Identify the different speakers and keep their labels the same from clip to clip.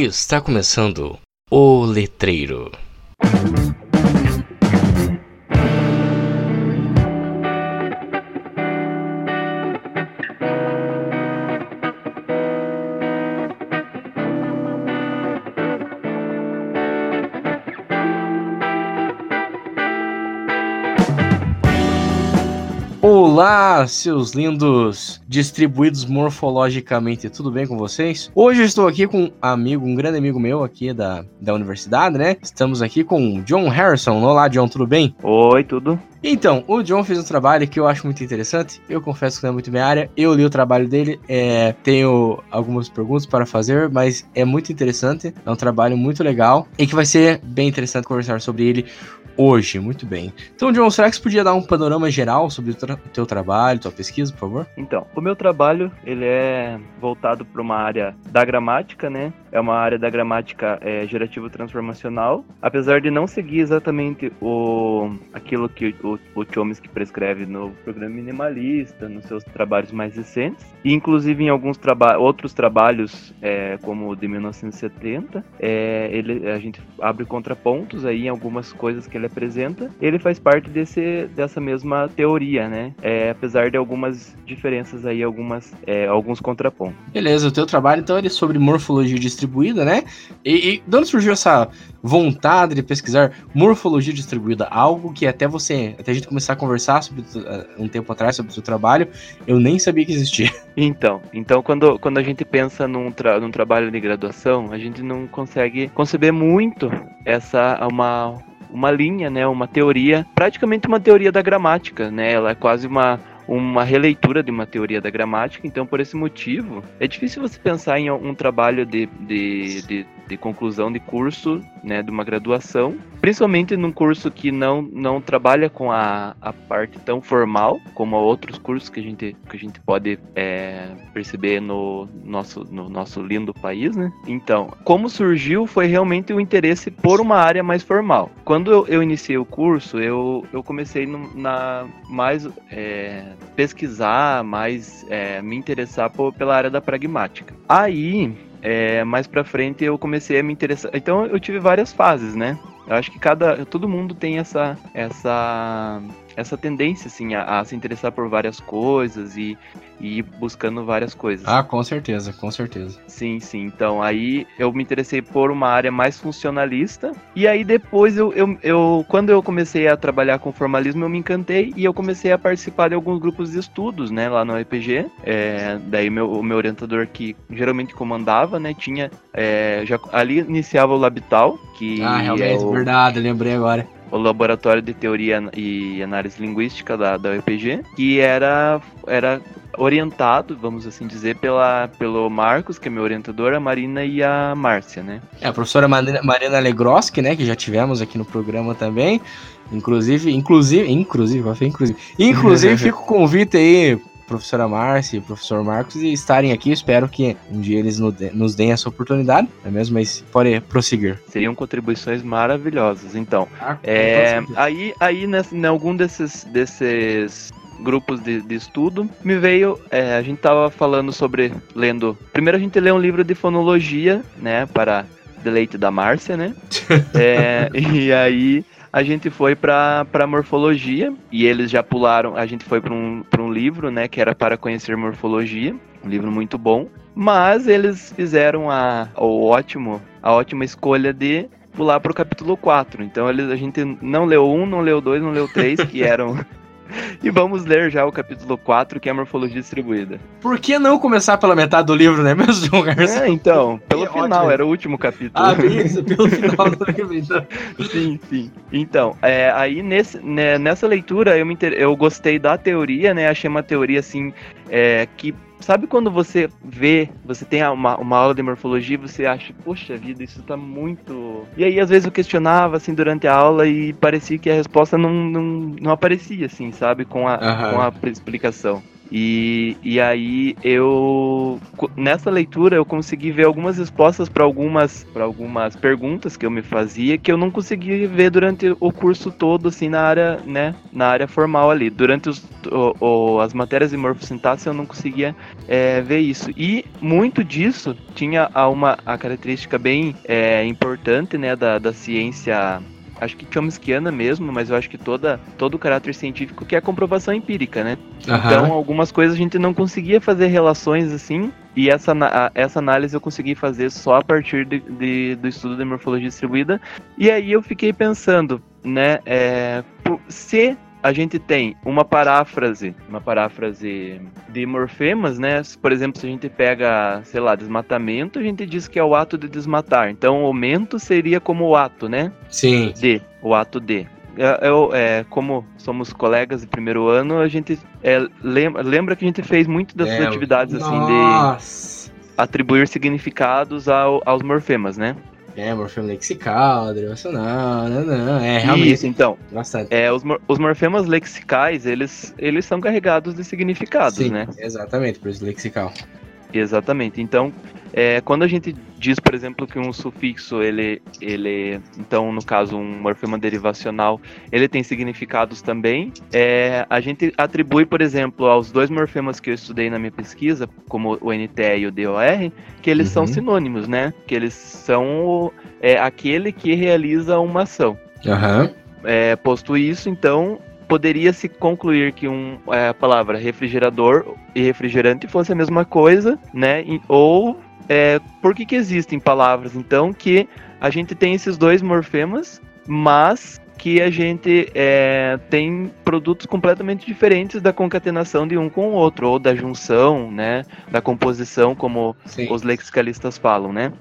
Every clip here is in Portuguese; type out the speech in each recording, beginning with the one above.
Speaker 1: Está começando o Letreiro. Olá, seus lindos distribuídos morfologicamente, tudo bem com vocês? Hoje eu estou aqui com um amigo, um grande amigo meu aqui da, da universidade, né? Estamos aqui com John Harrison. Olá, John, tudo bem?
Speaker 2: Oi, tudo.
Speaker 1: Então, o John fez um trabalho que eu acho muito interessante. Eu confesso que não é muito minha área. Eu li o trabalho dele, é, tenho algumas perguntas para fazer, mas é muito interessante. É um trabalho muito legal e que vai ser bem interessante conversar sobre ele hoje. Muito bem. Então, John, será que você podia dar um panorama geral sobre o tra teu trabalho, tua pesquisa, por favor?
Speaker 2: Então, o meu trabalho ele é voltado para uma área da gramática, né? É uma área da gramática é, gerativo transformacional, apesar de não seguir exatamente o aquilo que o, o Chomsky prescreve no programa minimalista, nos seus trabalhos mais recentes, e inclusive em alguns traba outros trabalhos, é, como o de 1970, é, ele, a gente abre contrapontos aí em algumas coisas que ele apresenta. Ele faz parte desse, dessa mesma teoria, né? É, apesar de algumas diferenças aí, algumas, é, alguns contrapontos.
Speaker 1: Beleza, o teu trabalho então é sobre morfologia distribuída, né? E, e de onde surgiu essa vontade de pesquisar morfologia distribuída? Algo que até você, até a gente começar a conversar sobre uh, um tempo atrás sobre o seu trabalho, eu nem sabia que existia.
Speaker 2: Então, então quando, quando a gente pensa num, tra num trabalho de graduação, a gente não consegue conceber muito essa uma uma linha, né, uma teoria, praticamente uma teoria da gramática, né? Ela é quase uma uma releitura de uma teoria da gramática, então por esse motivo é difícil você pensar em um trabalho de, de, de, de conclusão de curso, né, de uma graduação, principalmente num curso que não, não trabalha com a, a parte tão formal como outros cursos que a gente, que a gente pode é, perceber no nosso, no nosso lindo país, né? Então, como surgiu foi realmente o interesse por uma área mais formal. Quando eu, eu iniciei o curso, eu, eu comecei no, na mais é, pesquisar, mais é, me interessar por, pela área da pragmática. Aí, é, mais pra frente, eu comecei a me interessar. Então, eu tive várias fases, né? Eu acho que cada. Todo mundo tem essa. essa essa tendência, assim, a, a, se interessar por várias coisas e, e ir buscando várias coisas.
Speaker 1: Ah, com certeza, com certeza.
Speaker 2: Sim, sim. Então, aí eu me interessei por uma área mais funcionalista. E aí depois, eu, eu, eu quando eu comecei a trabalhar com formalismo, eu me encantei e eu comecei a participar de alguns grupos de estudos, né, lá no RPG. É, daí meu, o meu orientador que geralmente comandava, né, tinha... É, já, ali iniciava o Labital, que...
Speaker 1: Ah, realmente, é o... verdade, lembrei agora
Speaker 2: o Laboratório de Teoria e Análise Linguística da, da UPG, que era, era orientado, vamos assim dizer, pela, pelo Marcos, que é meu orientador, a Marina e a Márcia, né?
Speaker 1: É, a professora Marina, Marina Legroski, né, que já tivemos aqui no programa também. Inclusive, inclusive, inclusive, inclusive, inclusive fica o convite aí professora Márcia e o professor Marcos e estarem aqui. Espero que um dia eles nos deem essa oportunidade, não é mesmo? Mas pode prosseguir.
Speaker 2: Seriam contribuições maravilhosas. Então, ah, é, aí, aí nesse, em algum desses, desses grupos de, de estudo, me veio. É, a gente tava falando sobre lendo. Primeiro a gente lê um livro de fonologia, né? Para deleite da Márcia, né? é, e aí a gente foi para morfologia e eles já pularam. A gente foi para um, um livro, né, que era para conhecer morfologia, um livro muito bom. Mas eles fizeram a, o ótimo, a ótima escolha de pular para o capítulo 4. Então eles, a gente não leu um, não leu dois, não leu três, que eram E vamos ler já o capítulo 4, que é a morfologia distribuída.
Speaker 1: Por que não começar pela metade do livro, né, mesmo, João
Speaker 2: Garcia? É, então, pelo é final, ótimo. era o último capítulo.
Speaker 1: Ah, isso, pelo final do livro, então.
Speaker 2: Sim, sim. Então, é, aí nesse, né, nessa leitura eu, me inter... eu gostei da teoria, né, achei uma teoria, assim, é, que Sabe quando você vê, você tem uma, uma aula de morfologia e você acha, poxa vida, isso tá muito. E aí, às vezes, eu questionava, assim, durante a aula e parecia que a resposta não, não, não aparecia, assim, sabe, com a, uhum. com a explicação. E, e aí eu nessa leitura eu consegui ver algumas respostas para algumas para algumas perguntas que eu me fazia que eu não consegui ver durante o curso todo assim na área, né, na área formal ali. Durante os, o, o, as matérias de morfossintaxe eu não conseguia é, ver isso. E muito disso tinha uma a característica bem é, importante, né, da, da ciência acho que Chomskyiana mesmo, mas eu acho que toda, todo o caráter científico que é a comprovação empírica, né? Uhum. Então, algumas coisas a gente não conseguia fazer relações assim, e essa, essa análise eu consegui fazer só a partir de, de do estudo de morfologia distribuída. E aí eu fiquei pensando, né, é, se a gente tem uma paráfrase, uma paráfrase de morfemas, né? Por exemplo, se a gente pega, sei lá, desmatamento, a gente diz que é o ato de desmatar. Então, o aumento seria como o ato, né?
Speaker 1: Sim.
Speaker 2: De, o ato de. Eu, é, como somos colegas de primeiro ano, a gente é, lembra, lembra que a gente fez muito dessas é, atividades assim de atribuir significados ao, aos morfemas, né?
Speaker 1: É, morfema lexical, derivacional, não, não, é realmente. Isso,
Speaker 2: então. Bastante. É, os, os morfemas lexicais, eles, eles são carregados de significados, Sim, né?
Speaker 1: Exatamente, por isso lexical.
Speaker 2: Exatamente. Então, é, quando a gente diz, por exemplo, que um sufixo, ele, ele, então, no caso, um morfema derivacional, ele tem significados também, é, a gente atribui, por exemplo, aos dois morfemas que eu estudei na minha pesquisa, como o NTE e o DOR, que eles uhum. são sinônimos, né? Que eles são é, aquele que realiza uma ação.
Speaker 1: Uhum.
Speaker 2: É, posto isso, então, poderia-se concluir que um, é, a palavra refrigerador e refrigerante fosse a mesma coisa, né? Ou é, por que, que existem palavras, então, que a gente tem esses dois morfemas, mas que a gente é, tem produtos completamente diferentes da concatenação de um com o outro, ou da junção, né? Da composição, como Sim. os lexicalistas falam, né?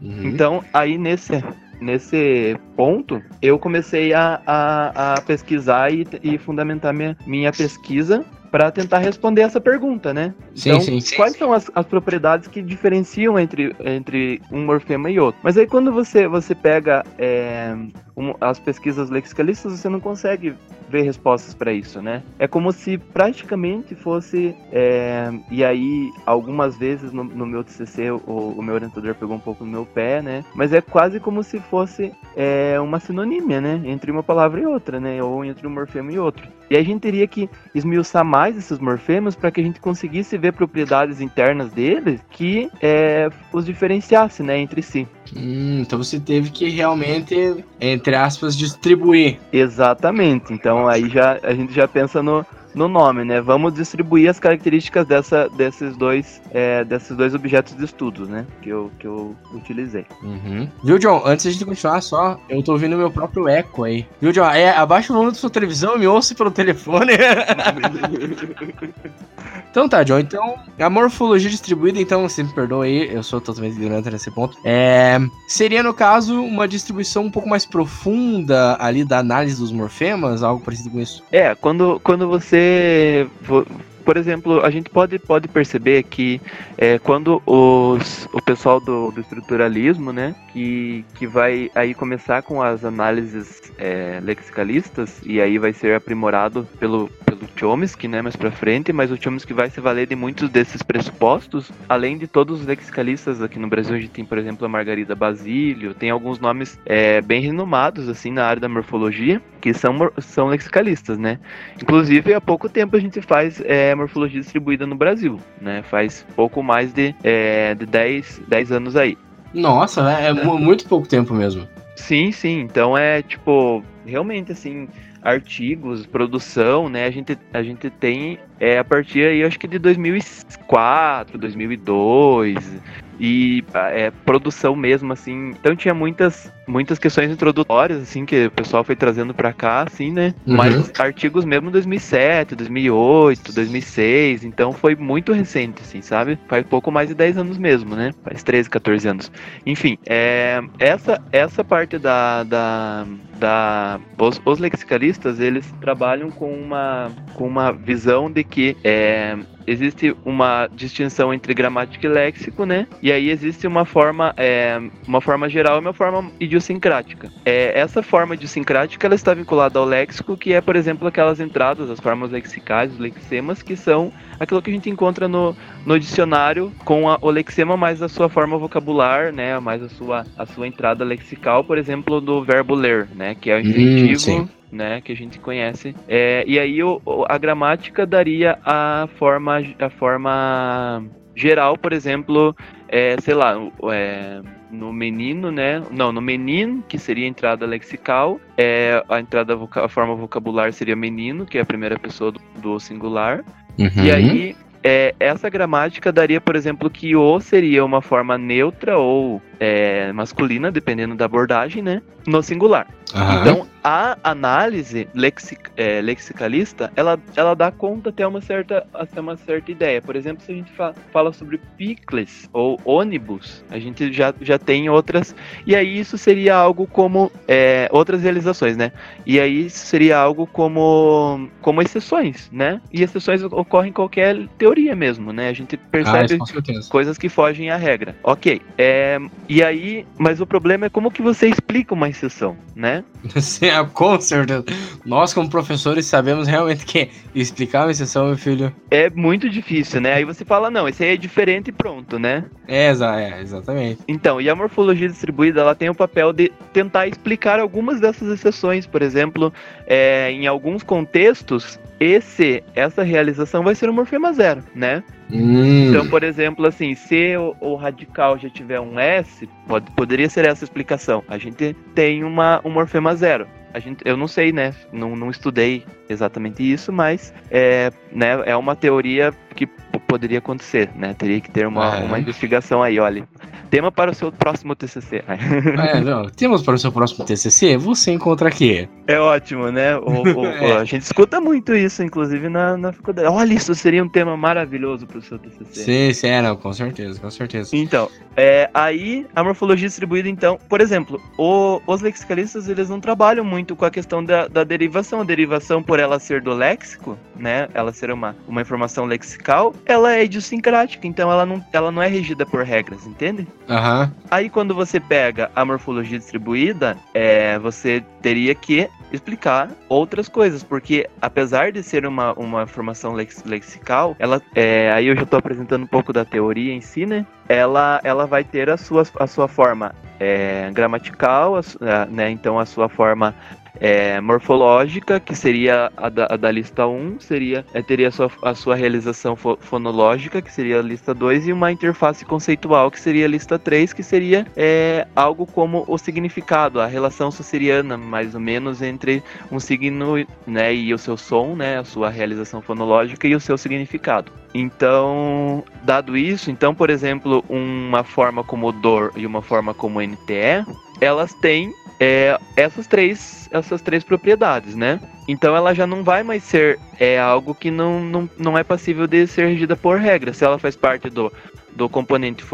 Speaker 2: Uhum. Então, aí nesse, nesse ponto, eu comecei a, a, a pesquisar e, e, fundamentar minha, minha pesquisa para tentar responder essa pergunta, né?
Speaker 1: Sim, então, sim, sim,
Speaker 2: quais sim. são as, as, propriedades que diferenciam entre, entre um morfema e outro? Mas aí quando você, você pega é, as pesquisas lexicalistas, você não consegue ver respostas para isso, né? É como se praticamente fosse. É, e aí, algumas vezes no, no meu TCC, o, o, meu orientador pegou um pouco no meu pé, né? Mas é quase como se fosse é, uma sinonímia, né? Entre uma palavra e outra, né? Ou entre um morfema e outro. E a gente teria que esmiuçar mais esses morfemas para que a gente conseguisse ver propriedades internas deles que é, os diferenciasse, né? Entre si.
Speaker 1: Hum, então você teve que realmente, entre aspas, distribuir.
Speaker 2: Exatamente. Então aí já a gente já pensa no, no nome, né? Vamos distribuir as características dessa, desses, dois, é, desses dois objetos de estudo, né? Que eu, que eu utilizei.
Speaker 1: Uhum. Viu, John? Antes de continuar só, eu tô ouvindo meu próprio eco aí. Viu, John? É, abaixa o volume da sua televisão e me ouça pelo telefone. então tá, John. Então, a morfologia distribuída, então, você me perdoa aí, eu sou totalmente ignorante nesse ponto. É, seria, no caso, uma distribuição um pouco mais profunda ali da análise dos morfemas, algo parecido com isso?
Speaker 2: É, quando, quando você você por exemplo, a gente pode, pode perceber que é, quando os, o pessoal do, do, estruturalismo, né, que, que vai aí começar com as análises é, lexicalistas e aí vai ser aprimorado pelo, pelo Chomsky, né, mais para frente, mas o Chomsky vai se valer de muitos desses pressupostos, além de todos os lexicalistas aqui no Brasil, a gente tem, por exemplo, a Margarida Basílio, tem alguns nomes é, bem renomados assim na área da morfologia que são, são lexicalistas, né? Inclusive há pouco tempo a gente faz é, morfologia distribuída no Brasil, né? Faz pouco mais de, é, de 10, 10 anos aí.
Speaker 1: Nossa, é, é muito pouco tempo mesmo.
Speaker 2: Sim, sim. Então é tipo, realmente assim, artigos, produção, né? A gente, a gente tem é, a partir aí, acho que de 2004, 2002 e é, produção mesmo, assim. Então tinha muitas, muitas questões introdutórias, assim, que o pessoal foi trazendo para cá, assim, né? Uhum. Mas artigos mesmo 2007, 2008, 2006, então foi muito recente, assim, sabe? Faz pouco mais de 10 anos mesmo, né? Faz 13, 14 anos. Enfim, é, essa, essa parte da, da, da os, os lexicalistas, eles trabalham com uma, com uma visão de que é, existe uma distinção entre gramática e léxico, né? E aí existe uma forma, é, uma forma geral e uma forma idiosincrática. É, essa forma idiosincrática ela está vinculada ao léxico, que é, por exemplo, aquelas entradas, as formas lexicais, os lexemas, que são aquilo que a gente encontra no, no dicionário com a, o lexema mais a sua forma vocabular, né? Mais a sua, a sua entrada lexical, por exemplo, do verbo ler, né? Que é o infinitivo. Hum, né, que a gente conhece. É, e aí o, a gramática daria a forma, a forma geral, por exemplo, é, sei lá, é, no menino, né? Não, no menino, que seria a entrada lexical, é, a entrada a forma vocabular seria menino, que é a primeira pessoa do, do singular. Uhum. E aí é, essa gramática daria, por exemplo, que o seria uma forma neutra ou é, masculina, dependendo da abordagem, né? No singular. Uhum. Então, a análise lexic, é, lexicalista, ela, ela dá conta até uma certa, até uma certa ideia. Por exemplo, se a gente fa fala sobre picles ou ônibus, a gente já, já tem outras. E aí isso seria algo como é, outras realizações, né? E aí isso seria algo como, como exceções, né? E exceções ocorrem em qualquer teoria mesmo, né? A gente percebe ah, coisas que fogem à regra. Ok. É, e aí, mas o problema é como que você explica uma exceção, né?
Speaker 1: com certeza. Nós, como professores, sabemos realmente que explicar uma exceção, meu filho.
Speaker 2: É muito difícil, né? Aí você fala, não, esse aí é diferente e pronto, né?
Speaker 1: É, é, exatamente.
Speaker 2: Então, e a morfologia distribuída, ela tem o papel de tentar explicar algumas dessas exceções. Por exemplo, é, em alguns contextos, esse, essa realização vai ser um morfema zero, né? Hum. Então, por exemplo, assim, se o, o, radical já tiver um S, pode, poderia ser essa a explicação. A gente tem uma, um morfema zero. A gente, eu não sei, né? Não, não estudei exatamente isso, mas é, né, é uma teoria que poderia acontecer, né? Teria que ter uma, é. uma investigação aí, olha. Tema para o seu próximo TCC.
Speaker 1: é, não, temos para o seu próximo TCC, você encontra aqui.
Speaker 2: É ótimo, né? O, o, é. A gente escuta muito isso, inclusive na, na faculdade. Olha, isso seria um tema maravilhoso para o seu TCC.
Speaker 1: Sim, sim, é, não, com certeza, com certeza.
Speaker 2: Então, é, aí a morfologia distribuída, então, por exemplo, o, os lexicalistas, eles não trabalham muito com a questão da, da derivação. A derivação, por ela ser do léxico, né, ela ser uma, uma informação lexical, ela é idiosincrática, então ela não, ela não é regida por regras, entende?
Speaker 1: Uhum.
Speaker 2: Aí quando você pega a morfologia distribuída, é, você teria que explicar outras coisas, porque apesar de ser uma, uma formação lex, lexical, ela, é, aí eu já estou apresentando um pouco da teoria em si, né? Ela, ela vai ter a sua, a sua forma é, gramatical, a, né? Então a sua forma é, morfológica, que seria a da, a da lista 1, seria, é, teria a sua, a sua realização fo fonológica, que seria a lista 2, e uma interface conceitual, que seria a lista 3, que seria é, algo como o significado, a relação sussiriana, mais ou menos, entre um signo né, e o seu som, né, a sua realização fonológica e o seu significado. Então, dado isso, então, por exemplo, uma forma como DOR e uma forma como NTE, elas têm é, essas três essas três propriedades, né? Então ela já não vai mais ser é algo que não, não, não é passível de ser regida por regra. Se ela faz parte do, do componente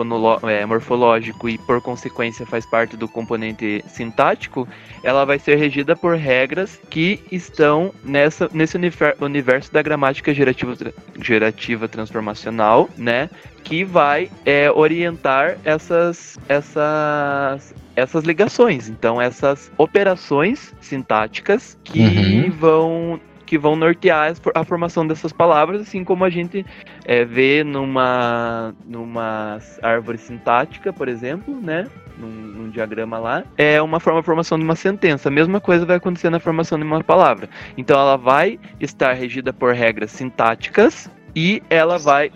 Speaker 2: é, morfológico e por consequência faz parte do componente sintático, ela vai ser regida por regras que estão nessa, nesse universo da gramática gerativa, gerativa transformacional, né? Que vai é, orientar essas, essas essas ligações. Então, essas operações sintáticas que uhum. vão que vão nortear a formação dessas palavras, assim como a gente é, vê numa, numa árvore sintática, por exemplo, né? Num, num, diagrama lá, é uma forma de formação de uma sentença. A mesma coisa vai acontecer na formação de uma palavra. Então ela vai estar regida por regras sintáticas e ela vai.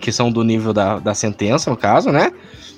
Speaker 1: Que são do nível da, da sentença, no caso, né?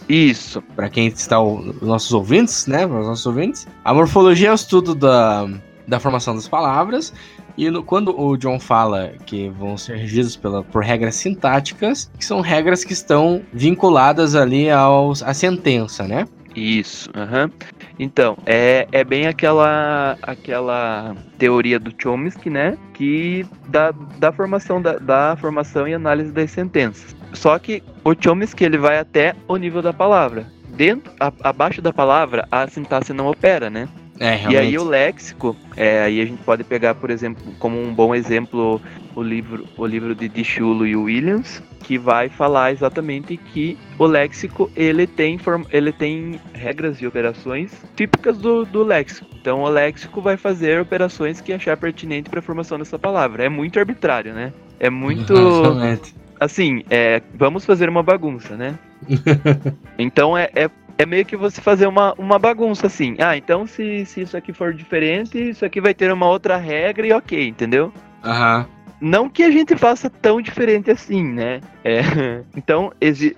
Speaker 2: Isso.
Speaker 1: Para quem está os nossos ouvintes, né? Para os nossos ouvintes. A morfologia é o estudo da, da formação das palavras. E no, quando o John fala que vão ser regidos pela, por regras sintáticas, que são regras que estão vinculadas ali aos, à sentença, né?
Speaker 2: Isso, uhum. Então, é, é bem aquela aquela teoria do Chomsky, né? Que da, da formação da, da formação e análise das sentenças. Só que o Chomsky ele vai até o nível da palavra. Dentro, a, abaixo da palavra, a sintaxe não opera, né?
Speaker 1: É,
Speaker 2: e aí o léxico, é, aí a gente pode pegar, por exemplo, como um bom exemplo, o livro, o livro de Dichulo e Williams, que vai falar exatamente que o léxico ele tem, ele tem regras e operações típicas do, do léxico. Então o léxico vai fazer operações que achar pertinente para a formação dessa palavra. É muito arbitrário, né? É muito. Assim, é, vamos fazer uma bagunça, né? então é, é é meio que você fazer uma, uma bagunça assim. Ah, então se, se isso aqui for diferente, isso aqui vai ter uma outra regra e ok, entendeu?
Speaker 1: Aham.
Speaker 2: Não que a gente faça tão diferente assim, né? É, então,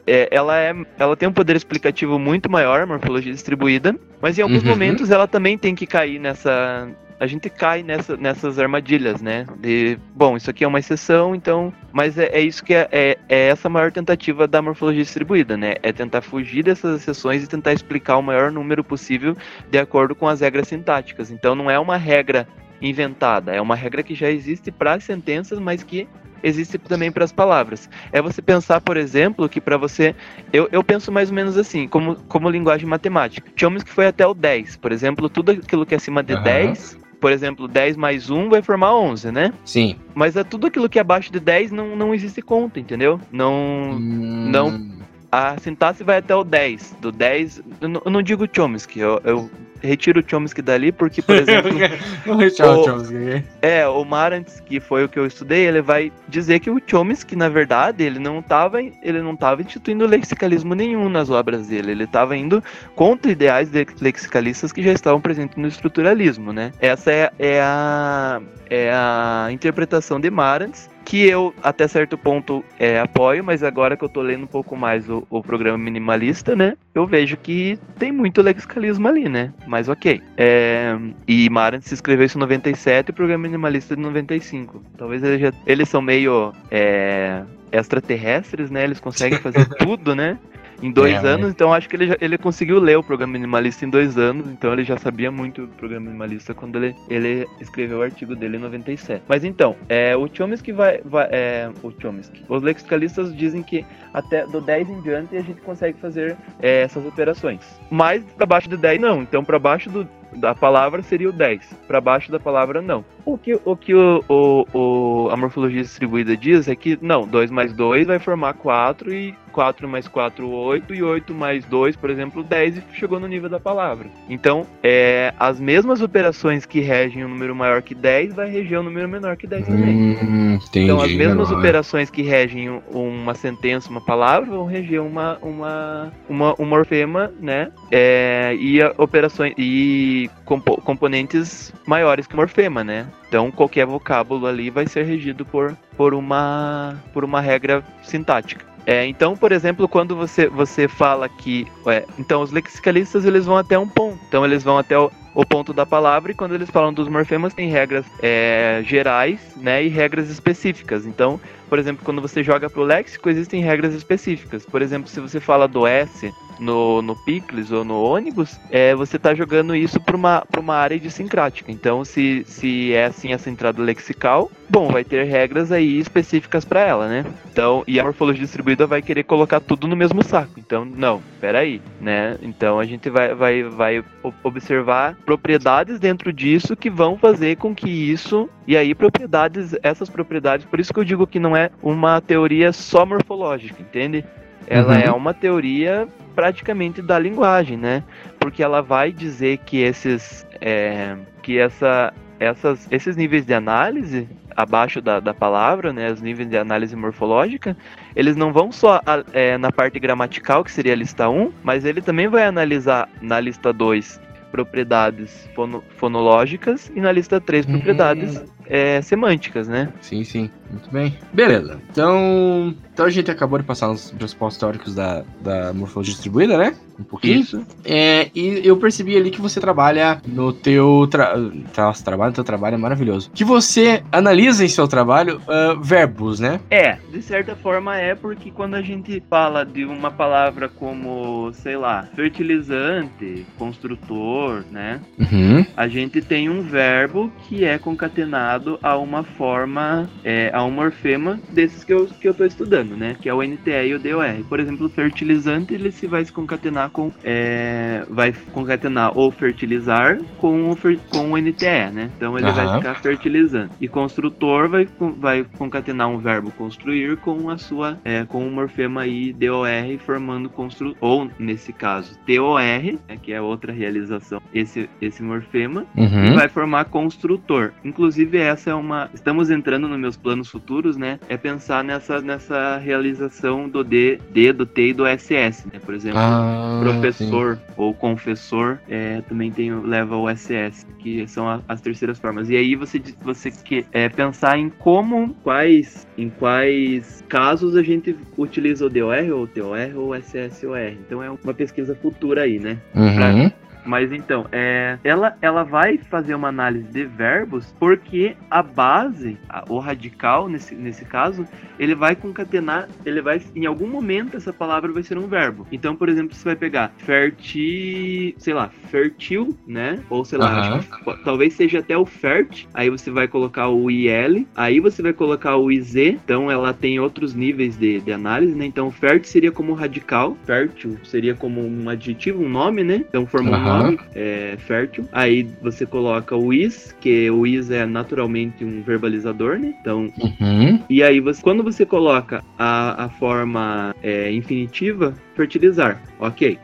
Speaker 2: é, ela, é, ela tem um poder explicativo muito maior, morfologia distribuída, mas em alguns uhum. momentos ela também tem que cair nessa, a gente cai nessa, nessas armadilhas, né? De, bom, isso aqui é uma exceção, então. Mas é, é isso que é, é, é, essa maior tentativa da morfologia distribuída, né? É tentar fugir dessas exceções e tentar explicar o maior número possível de acordo com as regras sintáticas. Então não é uma regra inventada, é uma regra que já existe para as sentenças, mas que existe também para as palavras. É você pensar, por exemplo, que para você. Eu, eu penso mais ou menos assim, como, como linguagem matemática. Tínhamos que foi até o 10. Por exemplo, tudo aquilo que é acima de uhum. 10 por exemplo, 10 mais 1 vai formar 11, né?
Speaker 1: Sim.
Speaker 2: Mas é tudo aquilo que é abaixo de 10 não, não existe conta, entendeu? Não. Hum... Não. A sintaxe vai até o 10. Do 10. Eu não, digo Chomsky, eu, eu retiro o Chomsky dali, porque, por exemplo.
Speaker 1: Vou retirar o, o Chomsky.
Speaker 2: É, o Marantz, que foi o que eu estudei, ele vai dizer que o Chomsky, na verdade, ele não estava ele não tava instituindo lexicalismo nenhum nas obras dele. Ele estava indo contra ideais lexicalistas que já estavam presentes no estruturalismo, né? Essa é, é a, é a interpretação de Marantz que eu até certo ponto é, apoio, mas agora que eu tô lendo um pouco mais o, o programa minimalista, né, eu vejo que tem muito lexicalismo ali, né, mas ok. É, e Marant se escreveu isso em 97 e o programa minimalista de 95. Talvez eles, já, eles são meio é, extraterrestres, né, eles conseguem fazer tudo, né, em dois é, anos, então acho que ele, já, ele conseguiu ler o programa minimalista em dois anos, então ele já sabia muito do programa minimalista quando ele, ele escreveu o artigo dele em 97. Mas então, é, o Chomsky vai. vai é, o Chomsky. Os lexicalistas dizem que até do 10 em diante a gente consegue fazer é, essas operações. Mas para baixo de 10 não. Então para baixo do, da palavra seria o 10. Para baixo da palavra não. O que, o, que o, o, o, a morfologia distribuída diz é que não, 2 mais 2 vai formar 4 e 4 mais 4, 8, e 8 mais 2, por exemplo, 10, e chegou no nível da palavra. Então, é, as mesmas operações que regem um número maior que 10 vai reger um número menor que 10 também.
Speaker 1: Hum, entendi,
Speaker 2: então, as mesmas operações que regem uma sentença, uma palavra, vão reger uma, uma, uma, um morfema, né? É, e operações e compo componentes maiores que o morfema, né? Então, qualquer vocábulo ali vai ser regido por, por, uma, por uma regra sintática. É, então, por exemplo, quando você, você fala que. É, então, os lexicalistas eles vão até um ponto. Então, eles vão até o, o ponto da palavra e quando eles falam dos morfemas, tem regras é, gerais né, e regras específicas. Então, por exemplo, quando você joga para o léxico, existem regras específicas. Por exemplo, se você fala do S no, no Picles ou no ônibus, é, você está jogando isso para uma, uma área idiosincrática. Então, se, se é assim essa entrada lexical, bom, vai ter regras aí específicas para ela, né? Então, e a morfologia distribuída vai querer colocar tudo no mesmo saco. Então, não, peraí, né? Então a gente vai, vai, vai observar propriedades dentro disso que vão fazer com que isso. E aí, propriedades, essas propriedades, por isso que eu digo que não é uma teoria só morfológica, entende? Ela uhum. é uma teoria praticamente da linguagem, né? Porque ela vai dizer que esses, é, que essa, essas, esses níveis de análise abaixo da, da palavra, né, os níveis de análise morfológica, eles não vão só é, na parte gramatical, que seria a lista 1, mas ele também vai analisar na lista 2 propriedades fono, fonológicas e na lista 3 uhum. É, semânticas, né?
Speaker 1: Sim, sim. Muito bem. Beleza. Então, então a gente acabou de passar os pressupostos teóricos da, da morfologia distribuída, né? Um pouquinho. Isso. É, e eu percebi ali que você trabalha no teu tra... Nossa, trabalho no teu trabalho é maravilhoso. Que você analisa em seu trabalho uh, verbos, né?
Speaker 2: É, de certa forma é porque quando a gente fala de uma palavra como, sei lá, fertilizante, construtor, né?
Speaker 1: Uhum.
Speaker 2: A gente tem um verbo que é concatenado ligado a uma forma, é, a um morfema desses que eu, que eu tô estudando, né? Que é o NTE e o DOR. Por exemplo, fertilizante, ele se vai se concatenar com, é, vai concatenar o fertilizar com o, fer, com o NTE, né? Então ele uhum. vai ficar fertilizante. E construtor vai, vai concatenar um verbo construir com a sua, é, com o morfema aí DOR formando construtor, ou nesse caso, TOR, né, que é outra realização, esse, esse morfema, uhum. e vai formar construtor. Inclusive, essa é uma. Estamos entrando nos meus planos futuros, né? É pensar nessa, nessa realização do D, D, do T e do SS, né? Por exemplo, ah, professor sim. ou confessor é, também tem, leva o SS, que são a, as terceiras formas. E aí você, você que, é, pensar em como, quais, em quais casos a gente utiliza o DOR ou TOR ou SSOR. Então é uma pesquisa futura aí, né?
Speaker 1: Uhum. Pra,
Speaker 2: mas então, é, ela, ela vai fazer uma análise de verbos porque a base, a, o radical, nesse, nesse caso, ele vai concatenar, ele vai, em algum momento, essa palavra vai ser um verbo. Então, por exemplo, você vai pegar ferti, sei lá, fértil, né? Ou sei lá, uhum. que, talvez seja até o fert, aí você vai colocar o IL, aí você vai colocar o IZ, então ela tem outros níveis de, de análise, né? Então, fert seria como radical, fértil seria como um adjetivo, um nome, né? Então, formou uhum nome, é fértil. Aí você coloca o is, que o is é naturalmente um verbalizador, né? Então,
Speaker 1: uhum.
Speaker 2: e aí você, quando você coloca a, a forma é, infinitiva, fertilizar, ok.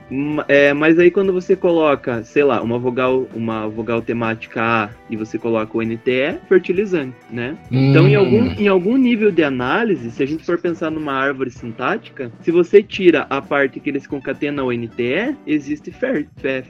Speaker 2: É, mas aí quando você coloca, sei lá, uma vogal, uma vogal temática A e você coloca o NTE, fertilizante, né? Hum. Então, em algum, em algum nível de análise, se a gente for pensar numa árvore sintática, se você tira a parte que eles concatenam o NTE, existe fer, fer,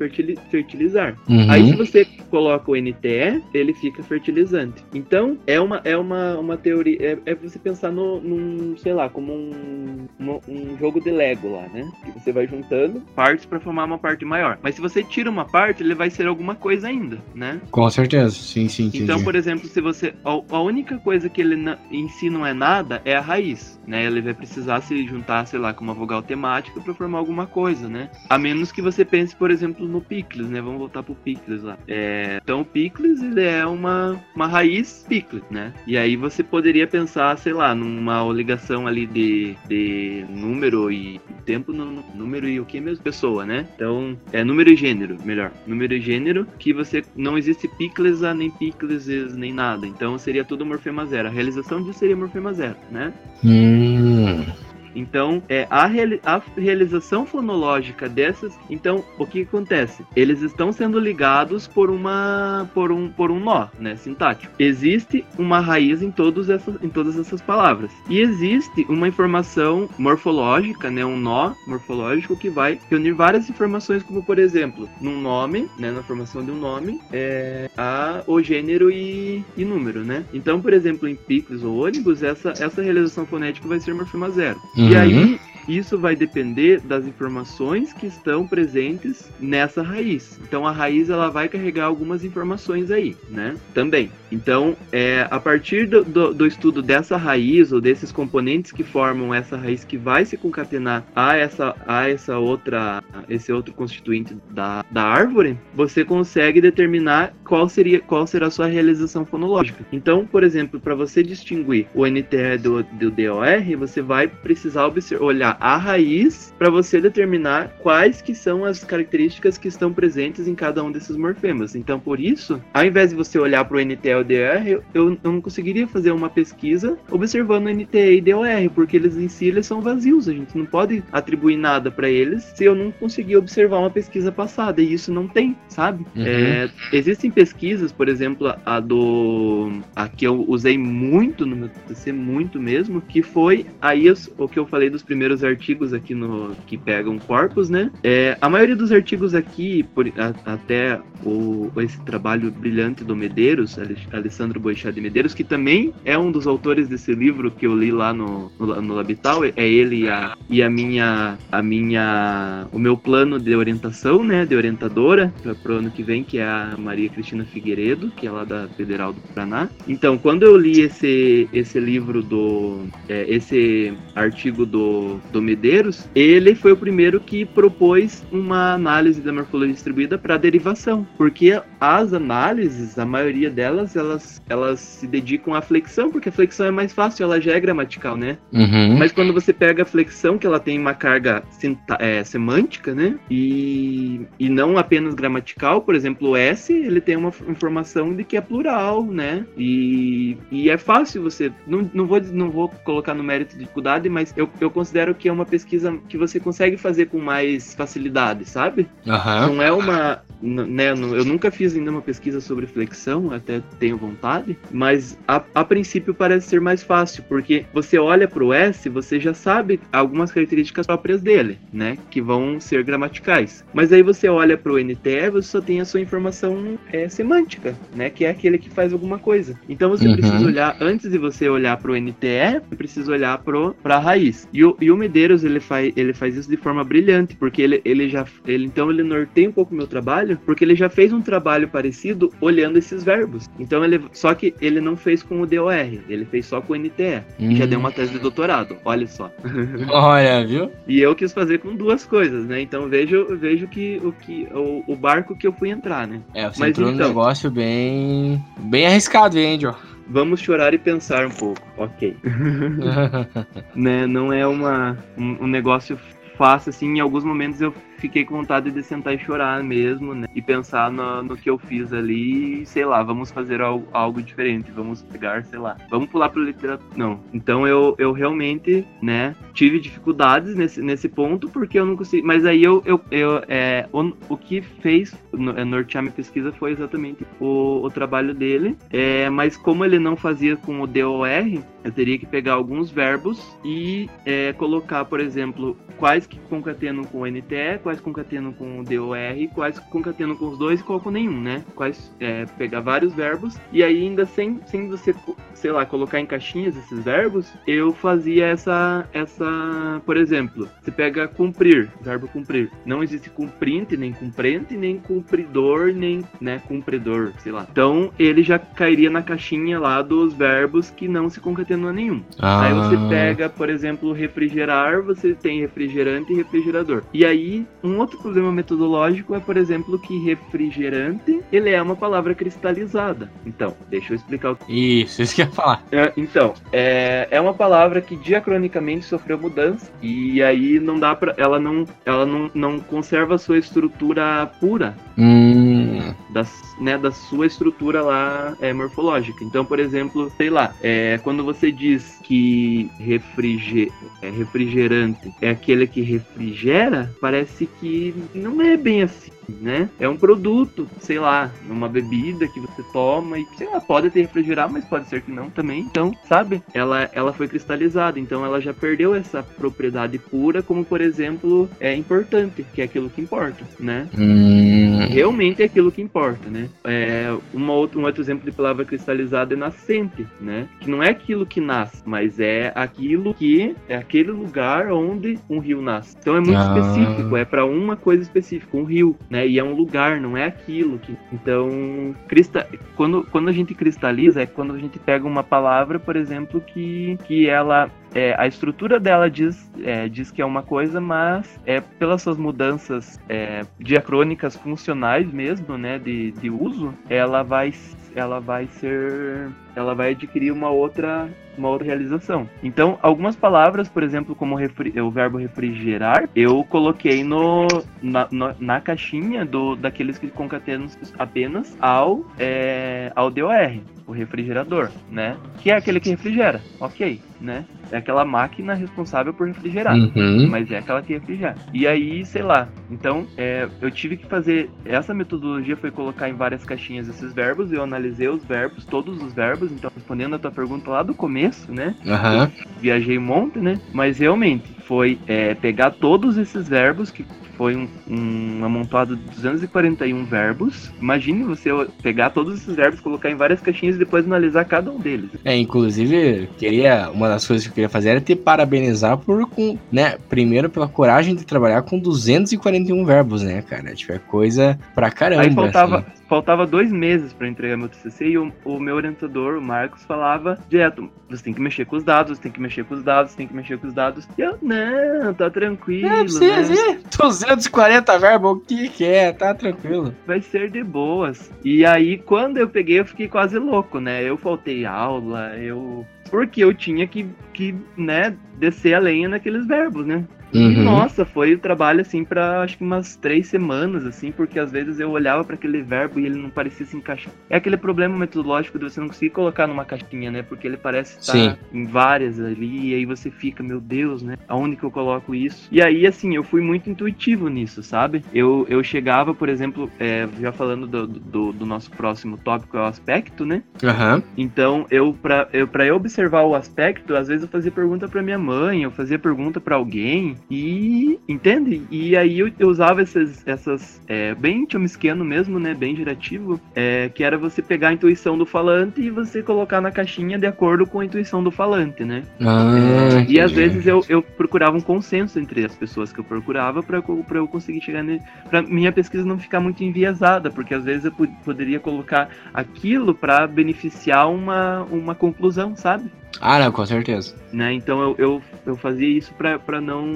Speaker 2: fertilizar. Uhum. Aí se você coloca o NTE, ele fica fertilizante. Então, é uma, é uma, uma teoria, é, é você pensar no, num, sei lá, como um, um, um jogo de Lego lá, né? Que você vai juntando partes para formar uma parte maior. Mas se você tira uma parte, ele vai ser alguma coisa ainda, né?
Speaker 1: Com certeza, sim, sim. Entendi.
Speaker 2: Então, por exemplo, se você. A, a única coisa que ele na, em si não é nada é a raiz, né? Ele vai precisar se juntar, sei lá, com uma vogal temática para formar alguma coisa, né? A menos que você pense, por exemplo, no picles, né? Vamos voltar pro picles lá. É, então, o ele é uma, uma raiz picles, né? E aí você poderia pensar, sei lá, numa ligação ali de, de número e tempo no, número e o que mesmo? Pessoa, né? Então, é número e gênero, melhor. Número e gênero, que você não existe piclesa, nem picleses, nem nada. Então seria tudo morfema zero. A realização disso seria morfema zero, né?
Speaker 1: Hum.
Speaker 2: Então, é, a, reali a realização fonológica dessas. Então, o que acontece? Eles estão sendo ligados por uma por um, por um nó, né? Sintático. Existe uma raiz em, todos essas, em todas essas palavras. E existe uma informação morfológica, né? Um nó morfológico que vai reunir várias informações, como por exemplo, num nome, né? Na formação de um nome, é, a, o gênero e, e número, né? Então, por exemplo, em picos ou ônibus, essa, essa realização fonética vai ser morfema zero. Uhum. E aí, uhum. Isso vai depender das informações que estão presentes nessa raiz. Então, a raiz ela vai carregar algumas informações aí, né? Também. Então, é, a partir do, do, do, estudo dessa raiz ou desses componentes que formam essa raiz que vai se concatenar a essa, a essa outra, esse outro constituinte da, da árvore, você consegue determinar qual seria qual será a sua realização fonológica. Então, por exemplo, para você distinguir o NTE do, do DOR, você vai precisar olhar a raiz para você determinar quais que são as características que estão presentes em cada um desses morfemas. Então, por isso, ao invés de você olhar para o NTE LDR, eu, eu, não conseguiria fazer uma pesquisa observando NTE e DOR, porque eles em si eles são vazios. A gente não pode atribuir nada para eles se eu não conseguir observar uma pesquisa passada. E isso não tem, sabe? Uhum. É, existem pesquisas, por exemplo, a do. a que eu usei muito no meu TCC, muito mesmo, que foi aí o que eu falei dos primeiros artigos aqui no que pegam corpos, né? É, a maioria dos artigos aqui, por, a, até o, esse trabalho brilhante do Medeiros, Alessandro Boixá de Medeiros, que também é um dos autores desse livro que eu li lá no, no, no Labital. É ele e a, e a minha, a minha, o meu plano de orientação, né, de orientadora para o ano que vem, que é a Maria Cristina Figueiredo, que é lá da Federal do Paraná. Então, quando eu li esse, esse livro do, é, esse artigo do, do Medeiros, ele foi o primeiro que propôs uma análise da morfologia distribuída para derivação, porque as análises, a maioria delas, elas, elas se dedicam à flexão, porque a flexão é mais fácil, ela já é gramatical, né?
Speaker 1: Uhum.
Speaker 2: Mas quando você pega a flexão, que ela tem uma carga é, semântica, né? E, e não apenas gramatical, por exemplo, o S, ele tem uma informação de que é plural, né? E, e é fácil você. Não, não, vou, não vou colocar no mérito de dificuldade, mas eu, eu considero que é uma pesquisa que você consegue fazer com mais facilidade, sabe?
Speaker 1: Uhum.
Speaker 2: Não é uma. Né, eu nunca fiz ainda uma pesquisa sobre flexão, até tenho vontade, mas a, a princípio parece ser mais fácil, porque você olha para o S, você já sabe algumas características próprias dele, né? Que vão ser gramaticais. Mas aí você olha para o NTE, você só tem a sua informação é, semântica, né? Que é aquele que faz alguma coisa. Então você uhum. precisa olhar, antes de você olhar para o NTE, você precisa olhar para a raiz. E o, e o Medeiros, ele faz, ele faz isso de forma brilhante, porque ele, ele já. Ele, então ele norteia um pouco o meu trabalho, porque ele já fez um trabalho parecido olhando esses verbos. Então ele. Só que ele não fez com o DOR, ele fez só com o NTE. Hum. E já deu uma tese de doutorado, olha só.
Speaker 1: Olha, viu?
Speaker 2: E eu quis fazer com duas coisas, né? Então vejo, vejo que o que o, o barco que eu fui entrar, né?
Speaker 1: É, você Mas, entrou então, num negócio bem bem arriscado, hein, Joe?
Speaker 2: Vamos chorar e pensar um pouco, ok. né? Não é uma, um, um negócio fácil, assim, em alguns momentos eu fiquei com vontade de sentar e chorar mesmo, né? E pensar no, no que eu fiz ali e, sei lá, vamos fazer algo, algo diferente, vamos pegar, sei lá, vamos pular para literatura. Não. Então eu, eu realmente, né, tive dificuldades nesse, nesse ponto porque eu não consegui. Mas aí eu, eu, eu é, o, o que fez é, nortear minha pesquisa foi exatamente o, o trabalho dele. É, mas como ele não fazia com o DOR, eu teria que pegar alguns verbos e é, colocar, por exemplo, quais que concatenam com o NTE, quais concatenam com o DOR, quais concatenam com os dois e qual com nenhum, né? Quais é, pegar vários verbos e aí ainda sem, sem você, sei lá, colocar em caixinhas esses verbos, eu fazia essa, essa, por exemplo, você pega cumprir, verbo cumprir. Não existe cumprinte, nem cumprente, nem cumpridor, nem, né, cumpridor, sei lá. Então ele já cairia na caixinha lá dos verbos que não se concatenam a nenhum. Ah. Aí você pega, por exemplo, refrigerar, você tem refrigerante e refrigerador. E aí um outro problema metodológico é, por exemplo, que refrigerante ele é uma palavra cristalizada. Então, deixa eu explicar o
Speaker 1: que. Isso, isso que eu ia falar.
Speaker 2: É, então, é, é uma palavra que diacronicamente sofreu mudança e aí não dá para, ela não, ela não, não conserva a sua estrutura pura.
Speaker 1: Hum.
Speaker 2: Das, né, da sua estrutura lá é, morfológica. Então, por exemplo, sei lá, é, quando você diz que refriger, é, refrigerante é aquele que refrigera, parece que não é bem assim né? É um produto, sei lá, uma bebida que você toma e, sei lá, pode ter refrigerar, mas pode ser que não também. Então, sabe? Ela, ela foi cristalizada, então ela já perdeu essa propriedade pura, como por exemplo, é importante, que é aquilo que importa, né?
Speaker 1: Hum.
Speaker 2: Realmente é aquilo que importa, né? É, uma outra, um outro exemplo de palavra cristalizada é nascente, né? Que não é aquilo que nasce, mas é aquilo que é aquele lugar onde um rio nasce. Então é muito ah. específico, é para uma coisa específica, um rio, né? Né? E é um lugar, não é aquilo. Que... Então, crista... quando, quando a gente cristaliza, é quando a gente pega uma palavra, por exemplo, que, que ela é, a estrutura dela diz, é, diz que é uma coisa, mas é pelas suas mudanças é, diacrônicas funcionais mesmo, né, de, de uso, ela vai, ela vai ser, ela vai adquirir uma outra uma outra realização. Então, algumas palavras, por exemplo, como o verbo refrigerar, eu coloquei no, na, no, na caixinha do, daqueles que concatenam apenas ao, é, ao DOR, o refrigerador, né? Que é aquele que refrigera, ok, né? É aquela máquina responsável por refrigerar,
Speaker 1: uhum.
Speaker 2: mas é aquela que refrigera. E aí, sei lá, então é, eu tive que fazer. Essa metodologia foi colocar em várias caixinhas esses verbos, eu analisei os verbos, todos os verbos, então respondendo a tua pergunta lá do começo, né?
Speaker 1: Uhum.
Speaker 2: Viajei um monte, né? Mas realmente foi é, pegar todos esses verbos que foi um, um amontoado de 241 verbos. Imagine você pegar todos esses verbos, colocar em várias caixinhas e depois analisar cada um deles.
Speaker 1: É, inclusive, queria uma das coisas que eu queria fazer era te parabenizar por, com, né, primeiro pela coragem de trabalhar com 241 verbos, né, cara? Tipo, é coisa pra caramba.
Speaker 2: Aí faltava, assim. Faltava dois meses para entregar meu TCC e o, o, meu orientador, o Marcos, falava direto: você tem que mexer com os dados, você tem que mexer com os dados, você tem que mexer com os dados. E eu, não, tá tranquilo. Não precisa,
Speaker 1: né? 240 verbos, o que, que é? Tá tranquilo.
Speaker 2: Vai ser de boas. E aí, quando eu peguei, eu fiquei quase louco, né? Eu faltei aula, eu. Porque eu tinha que, que né, descer a lenha naqueles verbos, né? Uhum. E, nossa, foi o trabalho assim para acho que umas três semanas, assim, porque às vezes eu olhava para aquele verbo e ele não parecia se encaixar. É aquele problema metodológico de você não conseguir colocar numa caixinha, né? Porque ele parece estar Sim. em várias ali, e aí você fica, meu Deus, né? Aonde que eu coloco isso? E aí, assim, eu fui muito intuitivo nisso, sabe? Eu, eu chegava, por exemplo, é, já falando do, do, do, nosso próximo tópico, é o aspecto, né?
Speaker 1: Uhum.
Speaker 2: Então, eu, pra, eu, pra eu observar o aspecto, às vezes eu fazia pergunta para minha mãe, eu fazia pergunta para alguém, e entende? E aí eu, eu usava essas, essas é, bem chomskiano mesmo, né? Bem gerativo, é, que era você pegar a intuição do falante e você colocar na caixinha de acordo com a intuição do falante, né?
Speaker 1: Ah,
Speaker 2: é, e às vezes eu, eu procurava um consenso entre as pessoas que eu procurava para eu conseguir chegar nele. Pra minha pesquisa não ficar muito enviesada, porque às vezes eu poderia colocar aquilo para beneficiar uma, uma conclusão, sabe?
Speaker 1: Ah, não, com certeza.
Speaker 2: Né? Então eu, eu, eu fazia isso para não,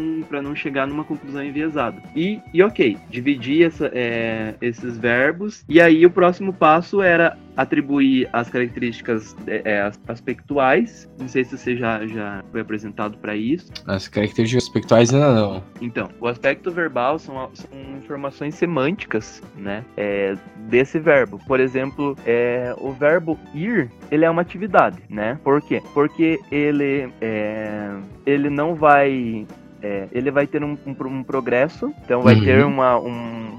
Speaker 2: não chegar numa conclusão enviesada. E, e ok, dividi essa, é, esses verbos, e aí o próximo passo era atribuir as características é, é aspectuais. Não sei se você já, já foi apresentado para isso.
Speaker 1: As características aspectuais ainda não.
Speaker 2: Então, o aspecto verbal são, são informações semânticas, né, é, desse verbo. Por exemplo, é, o verbo ir, ele é uma atividade, né? Por quê? Porque ele, é, ele não vai é, ele vai ter um, um, um progresso, então vai uhum. ter uma, um, um,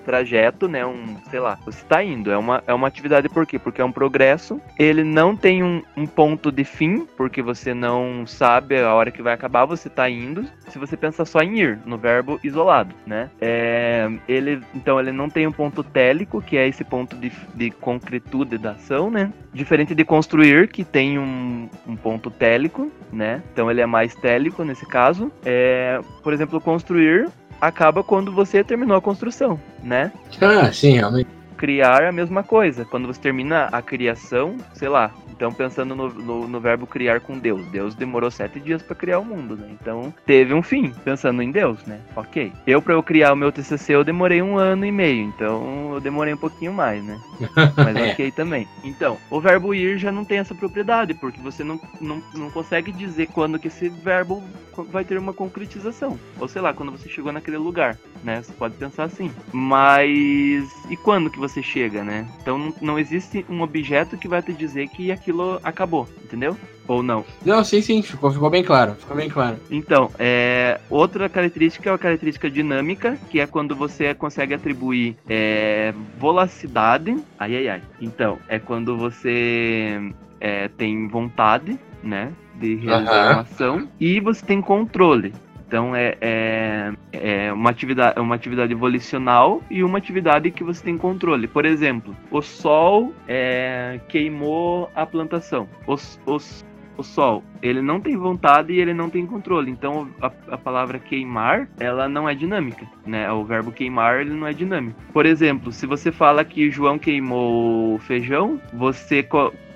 Speaker 2: trajeto, né? Um, sei lá, você está indo. É uma, é uma atividade por quê? Porque é um progresso. Ele não tem um, um ponto de fim, porque você não sabe a hora que vai acabar, você está indo. Se você pensa só em ir, no verbo isolado, né? É, ele, então ele não tem um ponto télico, que é esse ponto de, de concretude da ação, né? Diferente de construir, que tem um, um ponto télico, né? Então ele é mais télico nesse caso. É, por exemplo, construir acaba quando você terminou a construção, né?
Speaker 1: Ah, sim, realmente.
Speaker 2: Criar é a mesma coisa. Quando você termina a criação, sei lá, então, pensando no, no, no, verbo criar com Deus. Deus demorou sete dias para criar o mundo, né? Então, teve um fim, pensando em Deus, né? Ok. Eu, para eu criar o meu TCC, eu demorei um ano e meio. Então, eu demorei um pouquinho mais, né? Mas é. ok também. Então, o verbo ir já não tem essa propriedade, porque você não, não, não consegue dizer quando que esse verbo vai ter uma concretização. Ou sei lá, quando você chegou naquele lugar, né? Você pode pensar assim. Mas, e quando que você chega, né? Então, não, não existe um objeto que vai te dizer que aquilo aquilo acabou, entendeu? Ou não?
Speaker 1: Não, sim, sim, ficou, ficou bem claro, ficou bem claro.
Speaker 2: Então, é, outra característica é a característica dinâmica, que é quando você consegue atribuir é, volacidade. Ai, ai, ai. Então, é quando você é, tem vontade, né? De realizar uhum. uma ação e você tem controle. Então é, é, é, uma, atividade, é uma atividade volicional e uma atividade que você tem controle. Por exemplo, o sol é, queimou a plantação. Os, os, o sol, ele não tem vontade e ele não tem controle. Então a, a, palavra queimar, ela não é dinâmica, né? O verbo queimar, ele não é dinâmico. Por exemplo, se você fala que João queimou feijão, você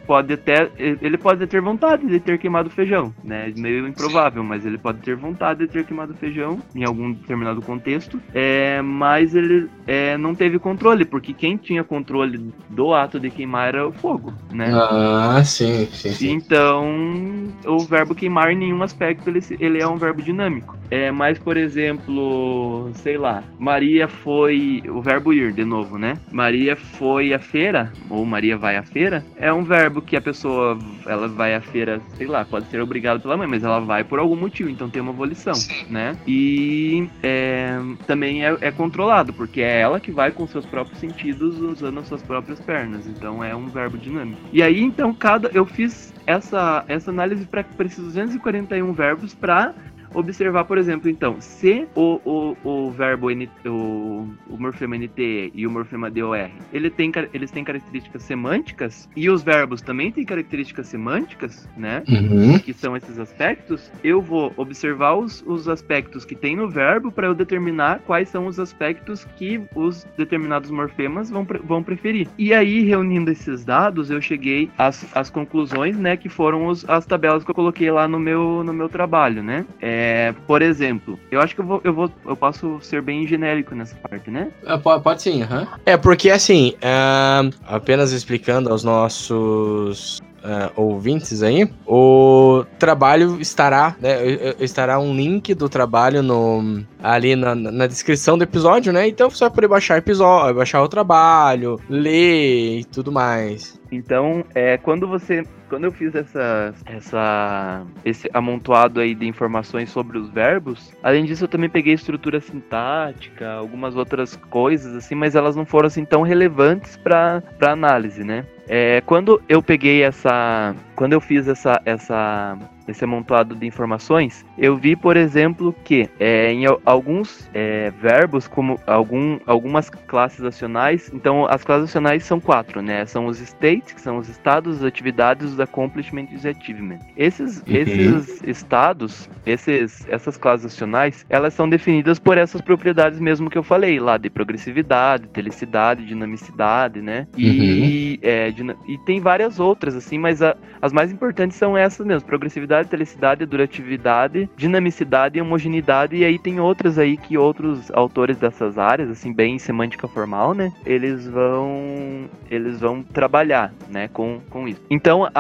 Speaker 2: pode até. Ele pode ter vontade de ter queimado feijão, né? Meio improvável, mas ele pode ter vontade de ter queimado feijão em algum determinado contexto. É, mas ele é, não teve controle, porque quem tinha controle do ato de queimar era o fogo, né?
Speaker 1: Ah, sim, sim. sim.
Speaker 2: Então, o verbo queimar em nenhum aspecto ele, ele é um verbo dinâmico. É, mas, por exemplo, sei lá, Maria foi. O verbo ir, de novo, né? Maria foi à feira, ou Maria vai à feira, é um verbo verbo que a pessoa ela vai à feira, sei lá, pode ser obrigada pela mãe, mas ela vai por algum motivo, então tem uma volição, Sim. né? E é, também é, é, controlado, porque é ela que vai com seus próprios sentidos usando as suas próprias pernas, então é um verbo dinâmico. E aí, então, cada eu fiz essa, essa análise para esses 241 verbos para observar, por exemplo, então, se o, o, o verbo N, o, o morfema NTE e o morfema DOR, ele tem, eles têm características semânticas e os verbos também têm características semânticas, né? Uhum. Que são esses aspectos, eu vou observar os, os aspectos que tem no verbo para eu determinar quais são os aspectos que os determinados morfemas vão, vão preferir. E aí, reunindo esses dados, eu cheguei às, às conclusões, né, que foram os, as tabelas que eu coloquei lá no meu, no meu trabalho, né? É, por exemplo, eu acho que eu vou, eu vou, eu posso ser bem genérico nessa parte, né?
Speaker 1: É, pode, pode sim, uhum. É, porque assim, uh, apenas explicando aos nossos uh, ouvintes aí, o trabalho estará, né, estará um link do trabalho no, ali na, na descrição do episódio, né? Então você vai poder baixar episódio, baixar o trabalho, ler e tudo mais.
Speaker 2: Então, é, quando você, quando eu fiz essa, essa, esse amontoado aí de informações sobre os verbos, além disso eu também peguei estrutura sintática, algumas outras coisas assim, mas elas não foram assim tão relevantes para análise, né? É, quando eu peguei essa. Quando eu fiz essa, essa esse amontoado de informações, eu vi, por exemplo, que é, em alguns é, verbos, como algum, algumas classes acionais, então as classes acionais são quatro, né? São os states, que são os estados, as atividades, os accomplishments e os achievement. Esses, uhum. esses estados, esses, essas classes acionais, elas são definidas por essas propriedades mesmo que eu falei lá, de progressividade, telicidade, dinamicidade, né? E, uhum. é, e tem várias outras, assim, mas a, as mais importantes são essas mesmo, progressividade telicidade, duratividade, dinamicidade e homogeneidade. E aí tem outras aí que outros autores dessas áreas, assim, bem semântica formal, né? Eles vão eles vão trabalhar, né, com, com isso. Então, a,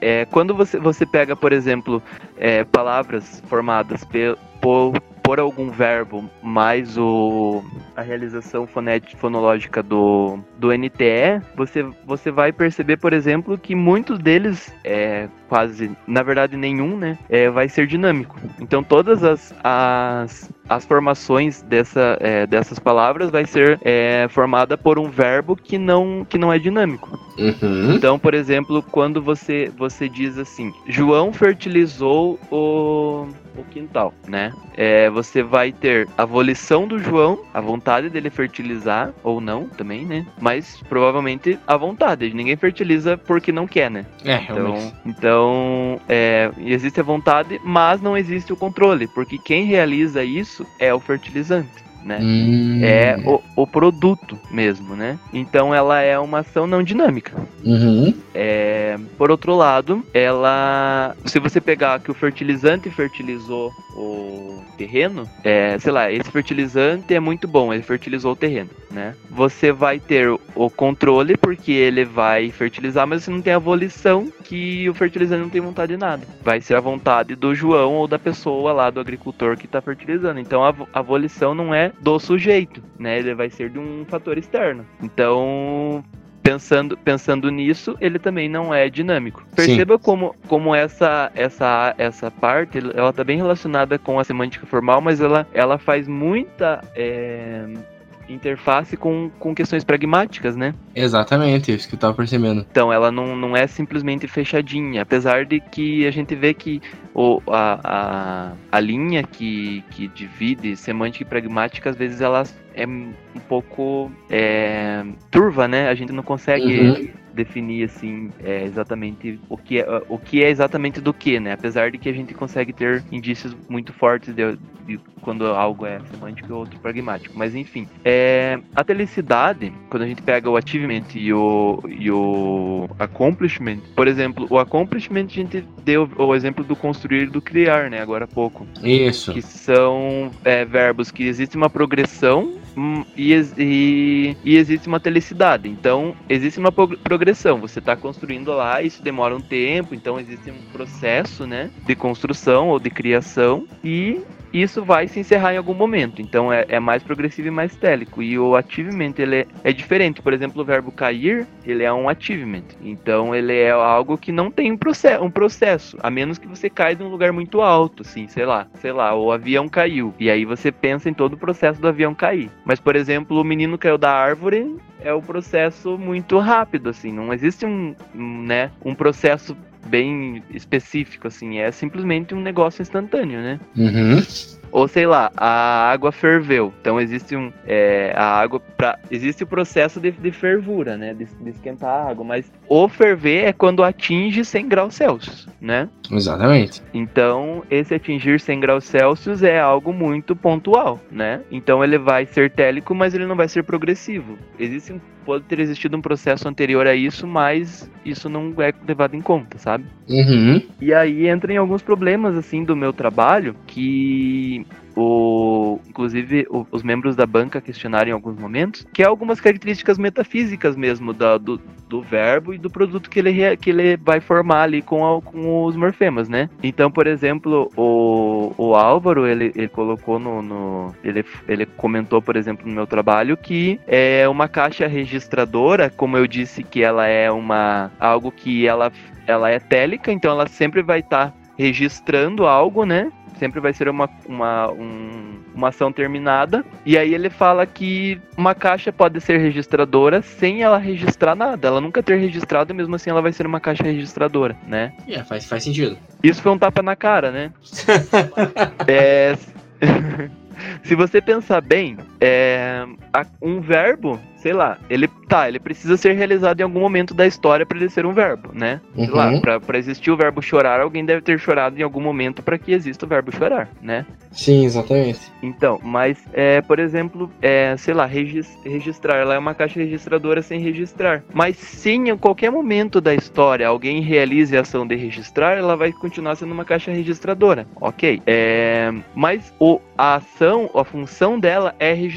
Speaker 2: é, quando você, você pega, por exemplo, é, palavras formadas por, por algum verbo mais o, a realização fonética, fonológica do, do NTE, você, você vai perceber, por exemplo, que muitos deles, é, quase, na verdade nenhum, né, é, vai ser dinâmico. Então todas as, as, as formações dessa, é, dessas palavras vai ser é, formada por um verbo que não, que não é dinâmico. Uhum. Então, por exemplo, quando você, você diz assim, João fertilizou o o quintal, né? É, você vai ter a volição do João, a vontade dele fertilizar, ou não também, né? Mas provavelmente a vontade. Ninguém fertiliza porque não quer, né?
Speaker 1: É,
Speaker 2: então,
Speaker 1: realmente.
Speaker 2: Então, é, existe a vontade, mas não existe o controle, porque quem realiza isso é o fertilizante né? Hum. É o, o produto mesmo, né? Então ela é uma ação não dinâmica. Uhum. É, por outro lado, ela. Se você pegar que o fertilizante fertilizou o terreno, é, sei lá, esse fertilizante é muito bom, ele fertilizou o terreno, né? Você vai ter o controle porque ele vai fertilizar, mas você não tem a volição que o fertilizante não tem vontade de nada. Vai ser a vontade do João ou da pessoa lá, do agricultor que está fertilizando. Então a, a volição não é do sujeito, né? Ele vai ser de um fator externo. Então, pensando, pensando nisso, ele também não é dinâmico. Perceba como, como essa, essa, essa parte, ela está bem relacionada com a semântica formal, mas ela, ela faz muita é, interface com, com questões pragmáticas, né?
Speaker 1: Exatamente, isso que eu tava percebendo.
Speaker 2: Então, ela não, não é simplesmente fechadinha, apesar de que a gente vê que o, a, a, a linha que, que divide semântica e pragmática, às vezes ela é um pouco é, turva, né? A gente não consegue uhum. Definir assim é, exatamente o que é, o que é exatamente do que, né? Apesar de que a gente consegue ter indícios muito fortes de, de quando algo é semântico e outro pragmático. Mas enfim, é, a telicidade, quando a gente pega o achievement e o, e o accomplishment, por exemplo, o accomplishment a gente deu o exemplo do construir e do criar, né? Agora há pouco.
Speaker 1: Isso.
Speaker 2: Que são é, verbos que existe uma progressão e, e, e, existe uma telicidade. Então, existe uma progressão. Você está construindo lá, isso demora um tempo, então existe um processo né, de construção ou de criação. E isso vai se encerrar em algum momento. Então é, é mais progressivo e mais télico. E o achievement ele é, é, diferente. Por exemplo, o verbo cair, ele é um achievement. Então ele é algo que não tem um processo, um processo, a menos que você caia de um lugar muito alto, assim, sei lá, sei lá, o avião caiu. E aí você pensa em todo o processo do avião cair. Mas por exemplo, o menino caiu da árvore, é o um processo muito rápido, assim, não existe um né, um processo bem específico, assim. É simplesmente um negócio instantâneo, né?
Speaker 1: Uhum.
Speaker 2: Ou sei lá, a água ferveu. Então existe um. É, a água. Pra, existe o processo de, de fervura, né? De, de, esquentar a água. Mas o ferver é quando atinge 100 graus Celsius, né?
Speaker 1: Exatamente.
Speaker 2: Então, esse atingir 100 graus Celsius é algo muito pontual, né? Então ele vai ser télico, mas ele não vai ser progressivo. Existe um pode ter existido um processo anterior a isso, mas isso não é levado em conta, sabe?
Speaker 1: Uhum.
Speaker 2: E aí entra em alguns problemas, assim, do meu trabalho, que o, inclusive o, os membros da banca questionaram em alguns momentos, que é algumas características metafísicas mesmo da, do, do verbo e do produto que ele, que ele vai formar ali com, a, com os morfemas, né? Então, por exemplo, o, o Álvaro, ele, ele colocou no, no, ele, ele comentou, por exemplo, no meu trabalho, que é uma caixa registradora, como eu disse que ela é uma algo que ela, ela é télica, então ela sempre vai estar tá registrando algo, né? Sempre vai ser uma, uma, um, uma ação terminada. E aí ele fala que uma caixa pode ser registradora sem ela registrar nada. Ela nunca ter registrado, e mesmo assim ela vai ser uma caixa registradora, né?
Speaker 1: É, yeah, faz, faz sentido.
Speaker 2: Isso foi um tapa na cara, né? é. Se você pensar bem, é, um verbo sei lá, ele tá, ele precisa ser realizado em algum momento da história para ele ser um verbo, né? Sei uhum. lá, pra, pra existir o verbo chorar, alguém deve ter chorado em algum momento para que exista o verbo chorar, né?
Speaker 1: Sim, exatamente.
Speaker 2: Então, mas, é, por exemplo, é, sei lá, regis, registrar, ela é uma caixa registradora sem registrar. Mas se em qualquer momento da história alguém realize a ação de registrar, ela vai continuar sendo uma caixa registradora, ok? É, mas o, a ação, a função dela é registrar,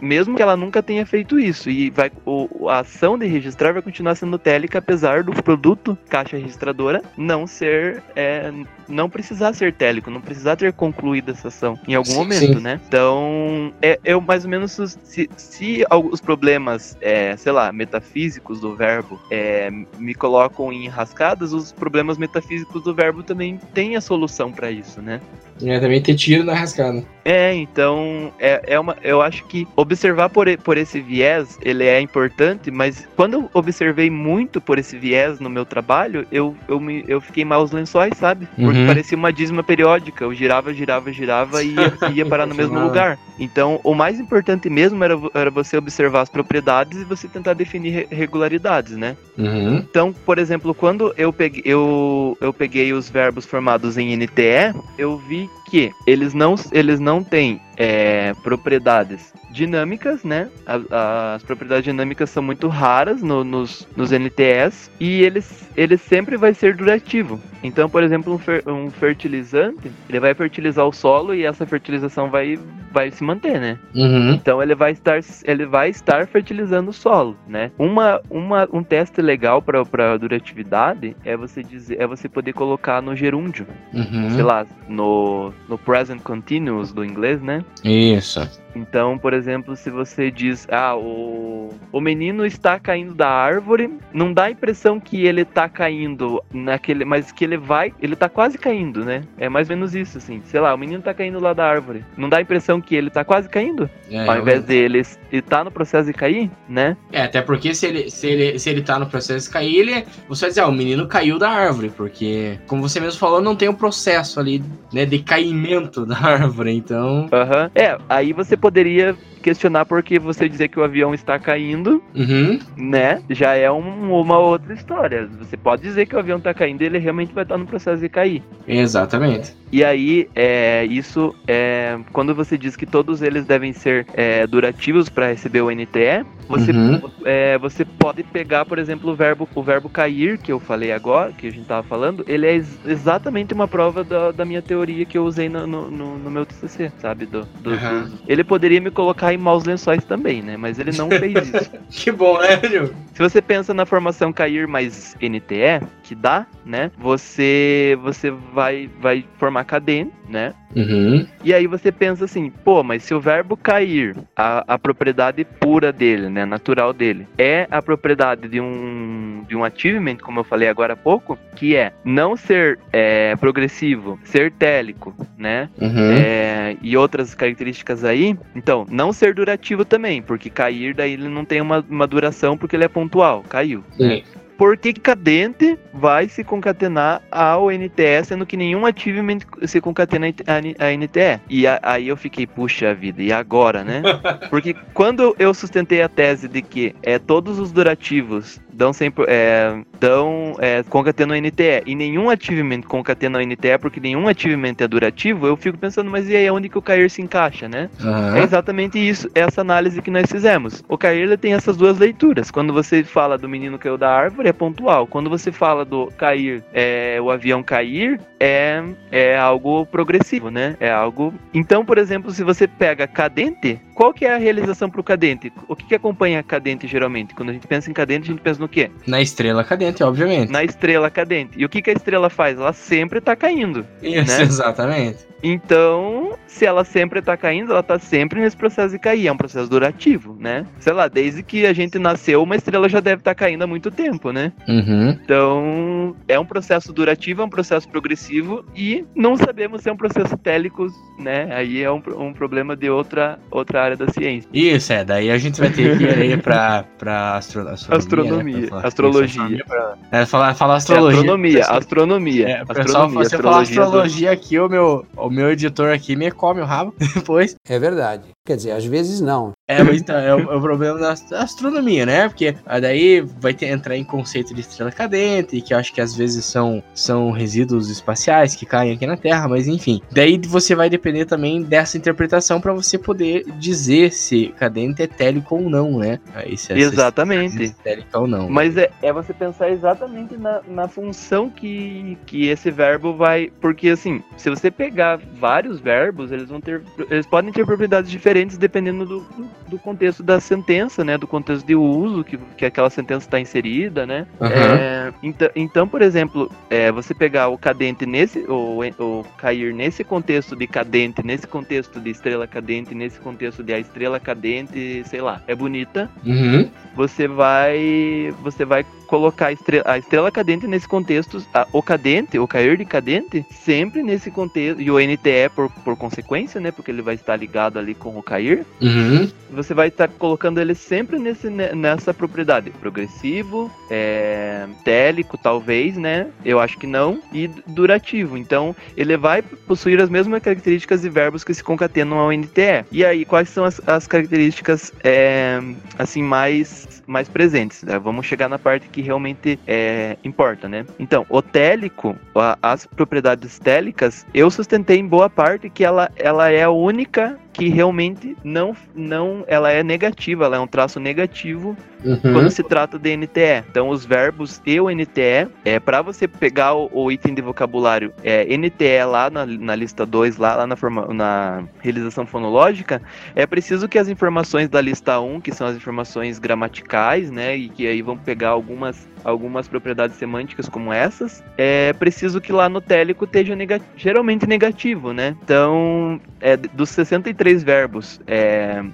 Speaker 2: mesmo que ela nunca tenha feito isso isso. E vai, o, a ação de registrar vai continuar sendo télica, apesar do produto caixa registradora não ser. É, não precisar ser télico, não precisar ter concluído essa ação em algum sim, momento, sim. né? Então, é, eu mais ou menos. Se, se os problemas, é, sei lá, metafísicos do verbo é, me colocam em rascadas, os problemas metafísicos do verbo também têm a solução para isso, né?
Speaker 1: É, também ter tiro na rascada.
Speaker 2: É, então, é, é uma, eu acho que observar por, por esse viés, ele é importante, mas quando eu observei muito por esse viés no meu trabalho, eu, eu, me, eu fiquei mal os lençóis, sabe? Porque uhum. parecia uma dízima periódica, eu girava, girava, girava e ia, ia parar no mesmo lugar. Então, o mais importante mesmo era, era você observar as propriedades e você tentar definir regularidades, né?
Speaker 1: Uhum.
Speaker 2: Então, por exemplo, quando eu peguei, eu, eu peguei os verbos formados em NTE, eu vi que eles não, eles não têm é, propriedades dinâmicas, né? A, as propriedades dinâmicas são muito raras no, nos, nos NTS e eles, ele sempre vai ser durativo. Então, por exemplo, um, fer, um, fertilizante, ele vai fertilizar o solo e essa fertilização vai, vai se manter, né?
Speaker 1: Uhum.
Speaker 2: Então ele vai estar ele vai estar fertilizando o solo, né? Uma, uma um teste legal para duratividade é você dizer é você poder colocar no gerúndio,
Speaker 1: uhum.
Speaker 2: sei lá, no, no present continuous do inglês, né?
Speaker 1: Isso.
Speaker 2: Então, por exemplo, se você diz, ah, o, o menino está caindo da árvore, não dá a impressão que ele está caindo naquele, mas que ele vai, ele está quase caindo, né? É mais ou menos isso, assim. Sei lá, o menino está caindo lá da árvore. Não dá a impressão que ele está quase caindo? É, ao invés dele estar no processo de cair, né?
Speaker 1: É, até porque se ele, se ele, se ele tá no processo de cair, ele, você vai dizer, ah, o menino caiu da árvore, porque, como você mesmo falou, não tem um processo ali, né, de caimento da árvore, então...
Speaker 2: Aham. Uhum. É, aí você poderia questionar porque você dizer que o avião está caindo,
Speaker 1: uhum.
Speaker 2: né? Já é um, uma outra história. Você pode dizer que o avião está caindo, ele realmente vai estar no processo de cair.
Speaker 1: Exatamente.
Speaker 2: E aí, é, isso é quando você diz que todos eles devem ser é, durativos para receber o NTE, você, uhum. é, você pode pegar, por exemplo, o verbo, o verbo cair, que eu falei agora, que a gente estava falando, ele é ex exatamente uma prova da, da minha teoria que eu usei no, no, no, meu TCC, sabe? Do, do, uhum. do, ele poderia me colocar em maus lençóis também, né? Mas ele não fez isso.
Speaker 1: que bom, né, Ju?
Speaker 2: Se você pensa na formação cair mais NTE, que dá, né? Você, você vai, vai formar cadê, né?
Speaker 1: Uhum.
Speaker 2: E aí você pensa assim, pô, mas se o verbo cair, a, a propriedade pura dele, né, natural dele, é a propriedade de um, de um achievement, como eu falei agora há pouco, que é não ser é, progressivo, ser télico, né,
Speaker 1: uhum.
Speaker 2: é, e outras características aí, então, não ser durativo também, porque cair daí ele não tem uma, uma duração porque ele é pontual, caiu,
Speaker 1: Sim. Né?
Speaker 2: por que cadente vai se concatenar ao NTE, sendo que nenhum achievement se concatena a NTE. E a, aí eu fiquei, puxa vida, e agora, né? Porque quando eu sustentei a tese de que é, todos os durativos dão sempre é, dão é, concatena o NTE e nenhum achievement concatena o NTE porque nenhum achievement é durativo, eu fico pensando, mas e aí onde que o Cair se encaixa, né? Uhum. É exatamente isso, essa análise que nós fizemos. O Cair tem essas duas leituras. Quando você fala do menino caiu da árvore, é pontual. Quando você fala do cair, é, o avião cair, é, é algo progressivo, né? É algo. Então, por exemplo, se você pega cadente, qual que é a realização para o cadente? O que, que acompanha cadente geralmente? Quando a gente pensa em cadente, a gente pensa no quê?
Speaker 1: Na estrela cadente, obviamente.
Speaker 2: Na estrela cadente. E o que, que a estrela faz? Ela sempre está caindo.
Speaker 1: Isso, né? exatamente.
Speaker 2: Então, se ela sempre tá caindo, ela tá sempre nesse processo de cair. É um processo durativo, né? Sei lá, desde que a gente nasceu, uma estrela já deve estar tá caindo há muito tempo, né?
Speaker 1: Uhum.
Speaker 2: Então, é um processo durativo, é um processo progressivo e não sabemos se é um processo télico, né? Aí é um, um problema de outra, outra área da ciência.
Speaker 1: Isso, é. Daí a gente vai ter que ir aí pra, pra astro,
Speaker 2: astronomia. Astronomia. Né? Astrologia.
Speaker 1: Pra... É, falar, falar astrologia. É,
Speaker 2: astronomia, astronomia. É,
Speaker 1: astronomia, pessoal, se eu falar astrologia do... aqui, o meu, o meu editor aqui me come o rabo depois.
Speaker 3: É verdade. Quer dizer, às vezes não.
Speaker 1: É, mas então, é, o, é o problema da astronomia, né? Porque daí vai ter, entrar em conceito de estrela cadente, que eu acho que às vezes são, são resíduos espaciais que caem aqui na Terra, mas enfim. Daí você vai depender também dessa interpretação para você poder dizer se cadente é télico ou não, né?
Speaker 2: Aí, se exatamente.
Speaker 1: Se é télico ou não.
Speaker 2: Mas é, é você pensar exatamente na, na função que, que esse verbo vai. Porque assim, se você pegar vários verbos, eles vão ter. Eles podem ter propriedades diferentes dependendo do, do contexto da sentença, né? Do contexto de uso que, que aquela sentença está inserida, né? Uhum. É, então, então, por exemplo, é, você pegar o cadente nesse, ou, ou cair nesse contexto de cadente, nesse contexto de estrela cadente, nesse contexto de a estrela cadente, sei lá, é bonita.
Speaker 1: Uhum.
Speaker 2: Você vai, você vai colocar a estrela, a estrela cadente nesse contexto, a, o cadente, o cair de cadente, sempre nesse contexto, e o NTE por, por consequência, né? Porque ele vai estar ligado ali com o cair.
Speaker 1: Uhum.
Speaker 2: Você vai estar colocando ele sempre nesse, nessa propriedade. Progressivo, é, télico, talvez, né? Eu acho que não. E durativo. Então, ele vai possuir as mesmas características de verbos que se concatenam ao NTE. E aí, quais são as, as características, é, assim, mais, mais presentes? Né? Vamos chegar na parte que realmente é, importa, né? Então, o télico, as propriedades télicas, eu sustentei em boa parte que ela, ela é a única que realmente não, não, ela é negativa, ela é um traço negativo uhum. quando se trata de NTE. Então, os verbos e o NTE, é para você pegar o, o, item de vocabulário é, NTE lá na, na lista 2, lá, lá na, forma, na realização fonológica, é preciso que as informações da lista 1, um, que são as informações gramaticais, né, e que aí vão pegar algumas algumas propriedades semânticas como essas, é preciso que lá no télico esteja geralmente negativo, né? Então, é, dos 63 verbos é,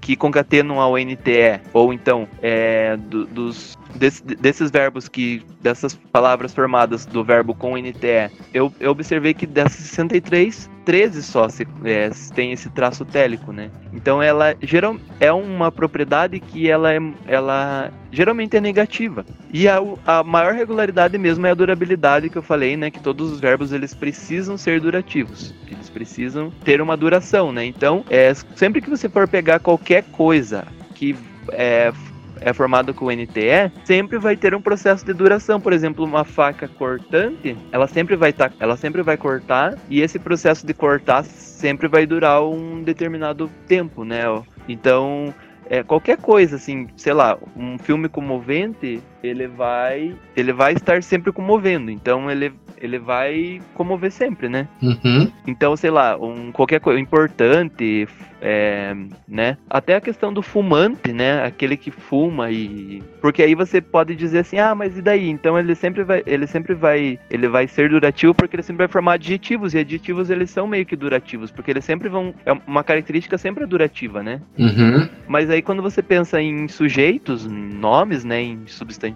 Speaker 2: que concatenam ao NTE, ou então é, do, dos desse, desses verbos que dessas palavras formadas do verbo com NTE, eu, eu observei que dessas 63, 13 só se, é, tem esse traço télico, né? Então ela geral, é uma propriedade que ela, é, ela geralmente é negativa. E a, a maior regularidade mesmo é a durabilidade que eu falei, né? Que todos os verbos eles precisam ser durativos. Eles precisam ter uma duração, né? Então, é, sempre que você for pegar qualquer coisa que é, é formado com NTE, sempre vai ter um processo de duração. Por exemplo, uma faca cortante, ela sempre vai tá, ela sempre vai cortar e esse processo de cortar sempre vai durar um determinado tempo, né? Então, é, qualquer coisa, assim, sei lá, um filme comovente, ele vai, ele vai estar sempre comovendo. Então ele, ele vai comover sempre, né?
Speaker 1: Uhum.
Speaker 2: Então, sei lá, um, qualquer coisa importante, é, né? Até a questão do fumante, né? Aquele que fuma e porque aí você pode dizer assim, ah, mas e daí? Então ele sempre vai, ele sempre vai, ele vai ser durativo porque ele sempre vai formar adjetivos e adjetivos eles são meio que durativos porque eles sempre vão, é uma característica sempre durativa, né?
Speaker 1: Uhum.
Speaker 2: Mas aí quando você pensa em sujeitos, nomes, né, em substantivos,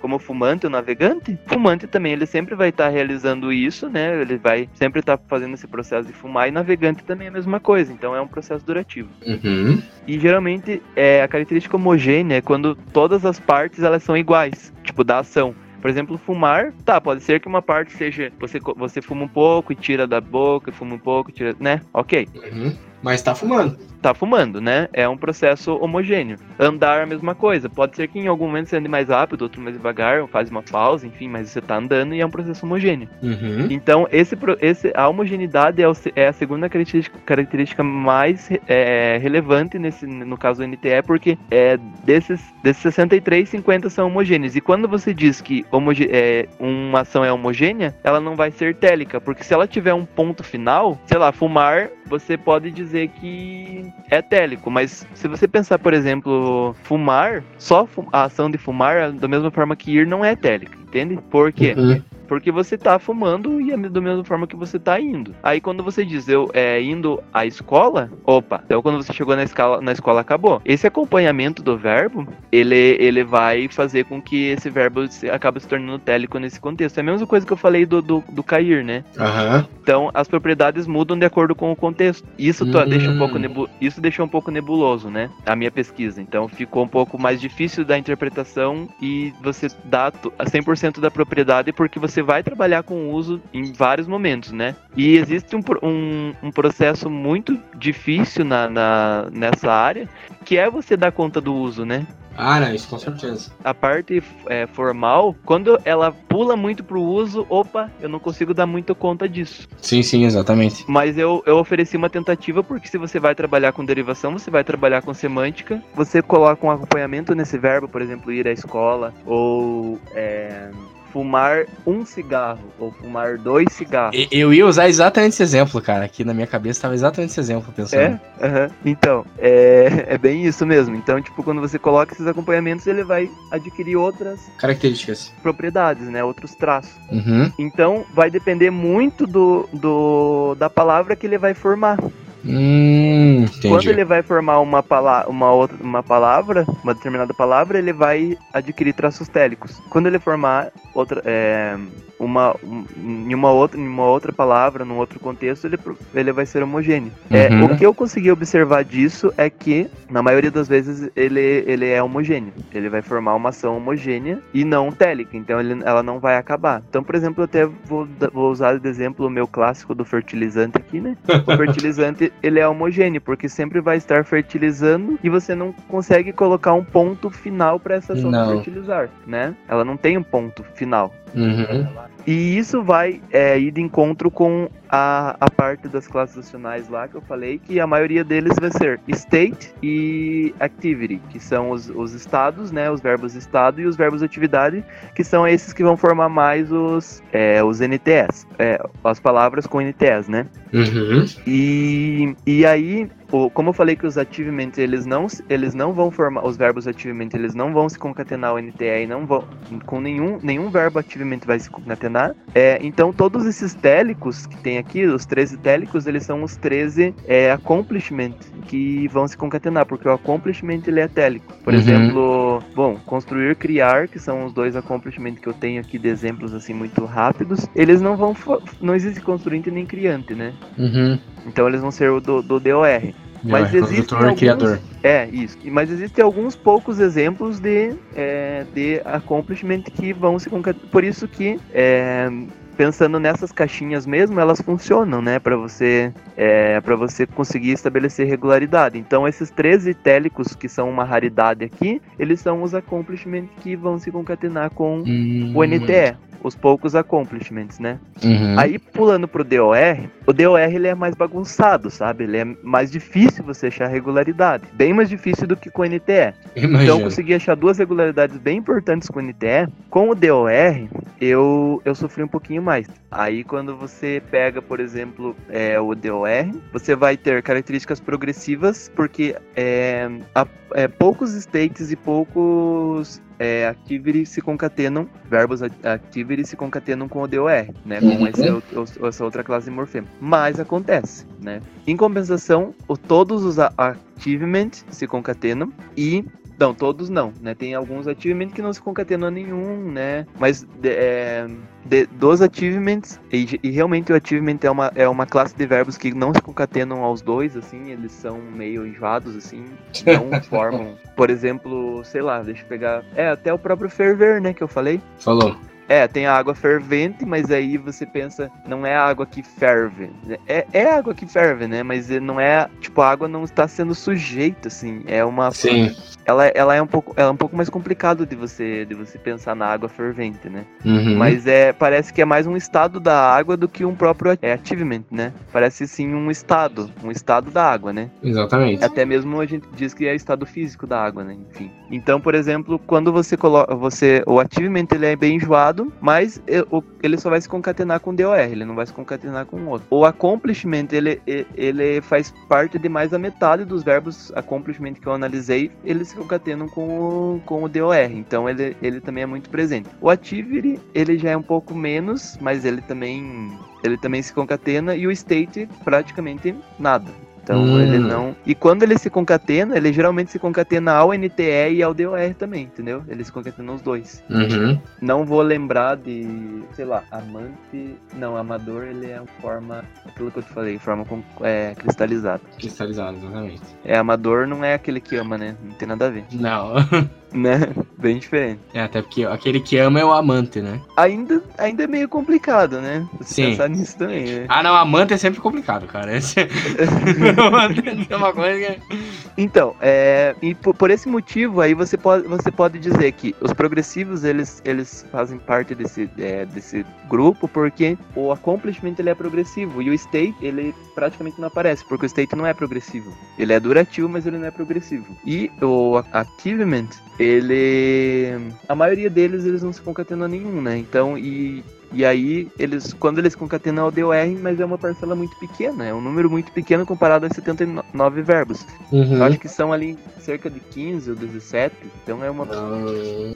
Speaker 2: como fumante ou navegante, fumante também ele sempre vai estar tá realizando isso, né? Ele vai sempre estar tá fazendo esse processo de fumar e navegante também é a mesma coisa. Então é um processo processo durativo.
Speaker 1: Uhum.
Speaker 2: E geralmente é a característica homogênea é quando todas as partes elas são iguais. tipo, da ação. Por exemplo, fumar, tá, pode ser que uma parte seja você, você fuma um pouco e tira da boca, fuma um pouco e tira, né? Ok.
Speaker 1: Uhum. Mas tá fumando
Speaker 2: tá fumando, né? É um processo homogêneo. Andar a mesma coisa. Pode ser que em algum momento você ande mais rápido, outro mais devagar, faz uma pausa, enfim, mas você tá andando e é um processo homogêneo.
Speaker 1: Uhum.
Speaker 2: Então, esse, esse, a homogeneidade é, o, é a segunda característica, característica mais é, relevante nesse, no caso do NTE, porque é, desses, desses 63, 50 são homogêneos. E quando você diz que homoge, é, uma ação é homogênea, ela não vai ser télica, porque se ela tiver um ponto final, sei lá, fumar, você pode dizer que é télico, mas se você pensar, por exemplo, fumar, só a ação de fumar, da mesma forma que ir, não é télica, entende? Por quê? Uhum. Porque você tá fumando e é da mesma forma que você tá indo. Aí quando você diz eu é, indo à escola, opa, então quando você chegou na escola, na escola acabou. Esse acompanhamento do verbo, ele, ele vai fazer com que esse verbo se, acabe se tornando télico nesse contexto. É a mesma coisa que eu falei do, do, do cair, né?
Speaker 1: Uhum.
Speaker 2: Então as propriedades mudam de acordo com o contexto. Isso uhum. deixa um pouco nebu isso deixou um pouco nebuloso, né? A minha pesquisa. Então ficou um pouco mais difícil da interpretação e você dá 100% da propriedade porque você vai trabalhar com o uso em vários momentos, né? E existe um, um, um processo muito difícil na, na, nessa área, que é você dar conta do uso, né?
Speaker 1: Ah, não, isso com certeza.
Speaker 2: A parte é, formal, quando ela pula muito pro uso, opa, eu não consigo dar muito conta disso.
Speaker 1: Sim, sim, exatamente.
Speaker 2: Mas eu, eu ofereci uma tentativa porque se você vai trabalhar com derivação, você vai trabalhar com semântica, você coloca um acompanhamento nesse verbo, por exemplo, ir à escola, ou é, fumar um cigarro ou fumar dois cigarros.
Speaker 1: Eu ia usar exatamente esse exemplo, cara. Aqui na minha cabeça estava exatamente esse exemplo pensando.
Speaker 2: É? Uhum. Então, é, é bem isso mesmo. Então, tipo, quando você coloca esses acompanhamentos, ele vai adquirir outras
Speaker 1: características,
Speaker 2: propriedades, né? Outros traços.
Speaker 1: Uhum.
Speaker 2: Então, vai depender muito do, do da palavra que ele vai formar.
Speaker 1: Hum,
Speaker 2: Quando ele vai formar uma, pala uma, outra, uma palavra, uma determinada palavra, ele vai adquirir traços télicos. Quando ele formar outra, é, uma, um, em, uma outra, em uma outra palavra, num outro contexto, ele, ele vai ser homogêneo. É, uhum. É, o que eu consegui observar disso é que, na maioria das vezes, ele, ele é homogêneo. Ele vai formar uma ação homogênea e não télica, então ele, ela não vai acabar. Então, por exemplo, eu até vou, vou usar de exemplo o meu clássico do fertilizante aqui, né? O fertilizante, ele é homogêneo, porque sempre vai estar fertilizando e você não consegue colocar um ponto final para essa ação não. fertilizar, né? Ela não tem um ponto final.
Speaker 1: Uhum.
Speaker 2: E isso vai é, ir de encontro com a, a parte das classes nacionais lá que eu falei, que a maioria deles vai ser state e activity, que são os, os estados, né, os verbos estado e os verbos atividade, que são esses que vão formar mais os, é, os NTS, é, as palavras com NTS, né?
Speaker 1: Uhum.
Speaker 2: E, e aí como eu falei que os achievements eles não, eles não vão formar os verbos achievement, eles não vão se concatenar ao NTE e não vão com nenhum nenhum verbo achievement vai se concatenar. É, então todos esses télicos que tem aqui, os 13 télicos, eles são os 13 é, accomplishment que vão se concatenar, porque o accomplishment ele é télico. Por uhum. exemplo, bom, construir, criar, que são os dois accomplishment que eu tenho aqui de exemplos assim muito rápidos, eles não vão não existe construinte nem criante, né?
Speaker 1: Uhum.
Speaker 2: Então eles vão ser o do, do DOR. Mas é, existem alguns... criador. É, isso. Mas existem alguns poucos exemplos de, é, de accomplishment que vão se concatenar. Por isso que é, pensando nessas caixinhas mesmo, elas funcionam, né, para você é, para você conseguir estabelecer regularidade. Então, esses 13 télicos que são uma raridade aqui, eles são os accomplishments que vão se concatenar com hum, o NTE os poucos accomplishments, né?
Speaker 1: Uhum.
Speaker 2: Aí pulando pro DOR, o DOR ele é mais bagunçado, sabe? Ele é mais difícil você achar regularidade, bem mais difícil do que com o NTE. Imagina. Então eu consegui achar duas regularidades bem importantes com o NTE. Com o DOR, eu eu sofri um pouquinho mais. Aí quando você pega, por exemplo, é, o DOR, você vai ter características progressivas, porque é, há, é, poucos states e poucos é, activity se concatenam, verbos activity se concatenam com o DOR, né? Com uhum. esse, essa outra classe de morfema. Mas acontece, né? Em compensação, o, todos os achievements se concatenam e Não, todos não, né? Tem alguns achievements que não se concatenam a nenhum, né? Mas é, de, dos achievements, e, e, realmente o achievement é uma, é uma classe de verbos que não se concatenam aos dois, assim, eles são meio enjoados, assim, não formam. Por exemplo, sei lá, deixa eu pegar. É, até o próprio ferver, né, que eu falei.
Speaker 1: Falou.
Speaker 2: É, tem a água fervente, mas aí você pensa, não é a água que ferve. É, é água que ferve, né? Mas não é, tipo, a água não está sendo sujeita, assim. É uma.
Speaker 1: Sim.
Speaker 2: Ela, ela, é um pouco, ela é um pouco mais complicado de você, de você pensar na água fervente, né?
Speaker 1: Uhum.
Speaker 2: Mas é, parece que é mais um estado da água do que um próprio é, achievement, né? Parece sim um estado, um estado da água, né?
Speaker 1: Exatamente.
Speaker 2: Até mesmo a gente diz que é estado físico da água, né? Enfim. Então, por exemplo, quando você coloca, você, o achievement ele é bem enjoado, mas ele só vai se concatenar com DOR, ele não vai se concatenar com o outro. O accomplishment, ele, ele faz parte de mais da metade dos verbos accomplishment que eu analisei, eles se concatenam com o, com o DOR, então ele, ele também é muito presente. O achievity, ele já é um pouco menos, mas ele também ele também se concatena e o state praticamente nada. Então hum. ele não. E quando ele se concatena, ele geralmente se concatena ao NTE e ao DOR também, entendeu? Ele se concatena os dois.
Speaker 1: Uhum.
Speaker 2: Não vou lembrar de, sei lá, amante. Não, amador ele é uma forma. Aquilo que eu te falei, forma com, é, cristalizada.
Speaker 1: Cristalizada, exatamente.
Speaker 2: É, amador não é aquele que ama, né? Não tem nada a ver.
Speaker 1: Não.
Speaker 2: né? Bem diferente.
Speaker 1: É, até porque aquele que ama é o amante, né?
Speaker 2: Ainda, ainda é meio complicado, né?
Speaker 1: Você Sim.
Speaker 2: pensar nisso também, né?
Speaker 1: Ah, não, amante é sempre complicado, cara. Esse... é uma coisa que...
Speaker 2: Então, é, e por, por, esse motivo aí você pode, você pode dizer que os progressivos eles, eles fazem parte desse, é, desse grupo porque o accomplishment ele é progressivo e o state ele praticamente não aparece porque o state não é progressivo. Ele é durativo, mas ele não é progressivo. E o achievement ele. A maioria deles eles não se concatenam nenhum, né? Então, e e aí, eles, quando eles concatenam o DOR, mas é uma parcela muito pequena, é um número muito pequeno comparado a 79 verbos.
Speaker 1: Uhum.
Speaker 2: Eu acho que são ali cerca de 15 ou 17, então é uma.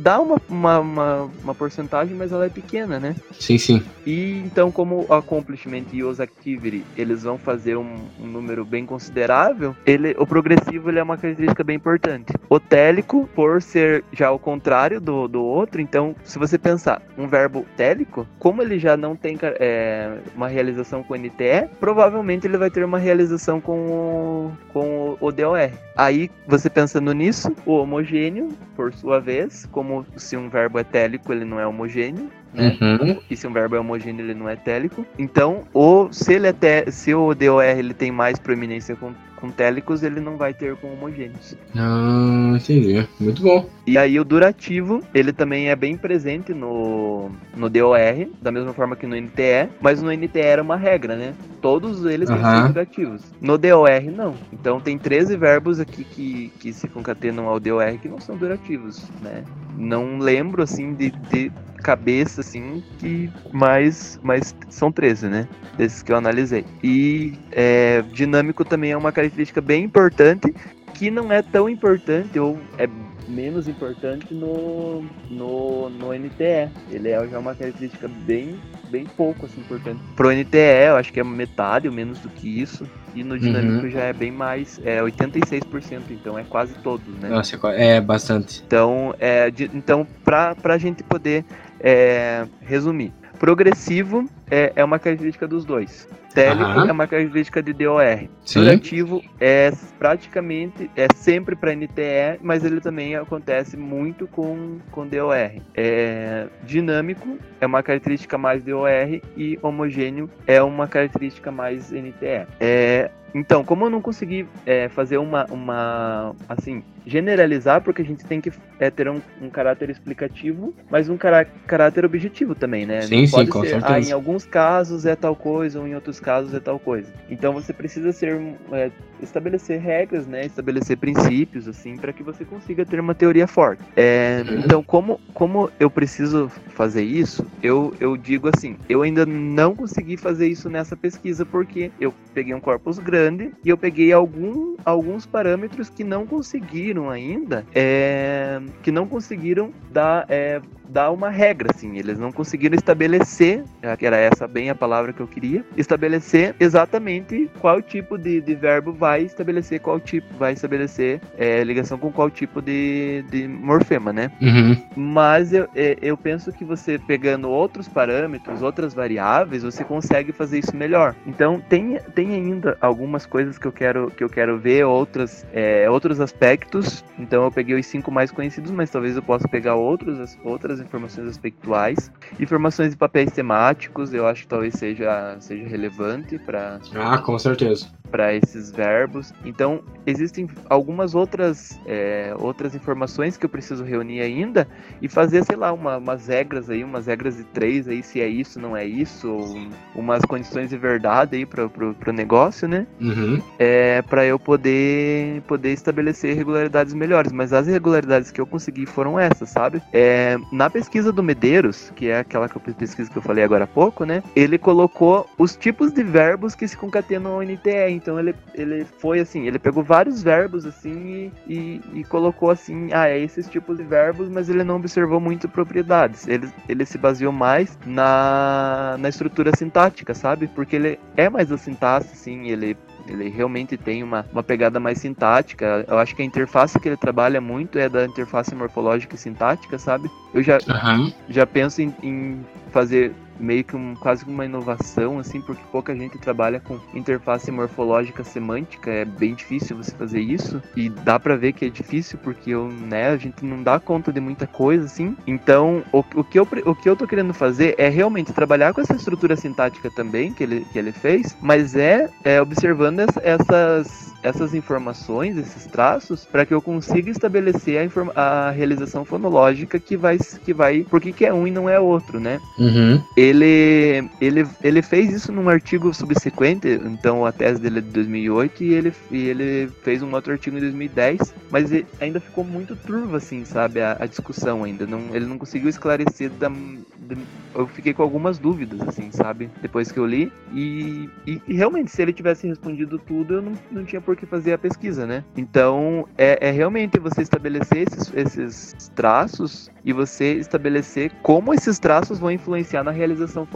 Speaker 2: Dá uma, uma, uma, uma, porcentagem, mas ela é pequena, né?
Speaker 1: Sim, sim.
Speaker 2: E então, como o accomplishment e os activity eles vão fazer um, um número bem considerável, ele, o progressivo ele é uma característica bem importante. O télico, por ser já o contrário do, do outro, então, se você pensar um verbo télico, como ele já não tem é, uma realização com o NTE, provavelmente ele vai ter uma realização com o, com o DOR. Aí, você pensando nisso, o homogêneo, por sua vez, como se um verbo é ele não é homogêneo, né?
Speaker 1: Uhum.
Speaker 2: E se um verbo é homogêneo, ele não é télico. Então, ou se ele é te, se o DOR ele tem mais proeminência com com télicos ele não vai ter com homogêneos.
Speaker 1: Ah, entendi. Muito bom.
Speaker 2: E aí o durativo, ele também é bem presente no, no DOR, da mesma forma que no NTE, mas no NTE era uma regra, né? Todos eles têm que ser durativos. No DOR, não. Então tem 13 verbos aqui que, que se concatenam ao DOR que não são durativos, né? Não lembro, assim, de, de cabeça, assim, que mais, mais são 13, né? Desses que eu analisei. E é, dinâmico também é uma característica bem importante, que não é tão importante, ou é menos importante no, no, no NTE. Ele é já uma característica bem, bem pouco assim, importante. Pro NTE, eu acho que é metade ou menos do que isso. E no dinâmico uhum. já é bem mais, é 86%, então é quase todos, né?
Speaker 1: Nossa, é bastante.
Speaker 2: Então, é, de, então pra, pra gente poder é, resumir, progressivo é, é uma característica dos dois. Télico uhum. é uma característica de DOR. Sim. Durativo é praticamente, é sempre para NTE, mas ele também acontece muito com, com DOR. É, dinâmico é uma característica mais DOR e homogêneo é uma característica mais NTE. É, então, como eu não consegui é, fazer uma, uma, assim, generalizar, porque a gente tem que é, ter um, um, caráter explicativo, mas um cará caráter objetivo também, né?
Speaker 1: Sim, não sim, com
Speaker 2: ser,
Speaker 1: certeza.
Speaker 2: Ah, em alguns casos é tal coisa, ou em outros casos é tal coisa. Então você precisa ser é, estabelecer regras, né? Estabelecer princípios, assim, para que você consiga ter uma teoria forte. É, uhum. Então, como, como eu preciso fazer isso, eu, eu digo assim, eu ainda não consegui fazer isso nessa pesquisa porque eu peguei um corpus grande e eu peguei algum, alguns parâmetros que não conseguiram ainda, é, que não conseguiram dar é, dar uma regra, assim. Eles não conseguiram estabelecer, que era essa bem a palavra que eu queria, estabelecer exatamente qual tipo de, de verbo vai estabelecer qual tipo, vai estabelecer é, ligação com qual tipo de, de morfema, né?
Speaker 1: Uhum.
Speaker 2: Mas eu, é, eu penso que você pegando outros parâmetros, outras variáveis, você consegue fazer isso melhor. Então tem, tem ainda algumas coisas que eu quero, que eu quero ver, outras, é, outros aspectos. Então eu peguei os cinco mais conhecidos, mas talvez eu possa pegar outros, outras informações aspectuais. Informações de papéis temáticos, eu acho que talvez seja, seja relevante para.
Speaker 1: Ah, com certeza
Speaker 2: para esses verbos. Então, existem algumas outras, é, outras informações que eu preciso reunir ainda e fazer, sei lá, uma, umas regras aí, umas regras de três aí, se é isso, não é isso, ou umas condições de verdade aí para pro negócio, né?
Speaker 1: Uhum.
Speaker 2: É, para eu poder, poder estabelecer irregularidades melhores. Mas as irregularidades que eu consegui foram essas, sabe? É, na pesquisa do Medeiros, que é aquela pesquisa que eu falei agora há pouco, né? Ele colocou os tipos de verbos que se concatenam ao NTE. Então ele, ele foi assim, ele pegou vários verbos assim e, e, e, colocou assim, ah, é esses tipos de verbos, mas ele não observou muito propriedades. Ele, ele se baseou mais na, na estrutura sintática, sabe? Porque ele é mais a sintaxe, assim, ele ele realmente tem uma, uma pegada mais sintática. Eu acho que a interface que ele trabalha muito é da interface morfológica e sintática, sabe? Eu já,
Speaker 1: uhum.
Speaker 2: já penso em, em fazer meio que um, quase uma inovação, assim, porque pouca gente trabalha com interface morfológica semântica, é bem difícil você fazer isso, e dá para ver que é difícil, porque eu, né, a gente não dá conta de muita coisa, assim, então o, o, que eu, o que eu tô querendo fazer é realmente trabalhar com essa estrutura sintática também, que ele, que ele fez, mas é, é observando essas essas informações, esses traços, para que eu consiga estabelecer a, a, realização fonológica que vai, que vai, por que é um e não é outro, né?
Speaker 1: Uhum.
Speaker 2: Ele, ele, ele fez isso num artigo subsequente, então a tese dele é de 2008 e ele, e ele fez um outro artigo em 2010, mas ainda ficou muito turvo, assim, sabe, a, a discussão ainda, não, ele não conseguiu esclarecer da, da, eu fiquei com algumas dúvidas, assim, sabe, depois que eu li, e, e, e realmente, se ele tivesse respondido tudo, eu não, não tinha por que fazer a pesquisa, né? Então, é, é realmente você estabelecer esses, esses traços e você estabelecer como esses traços vão influenciar na realização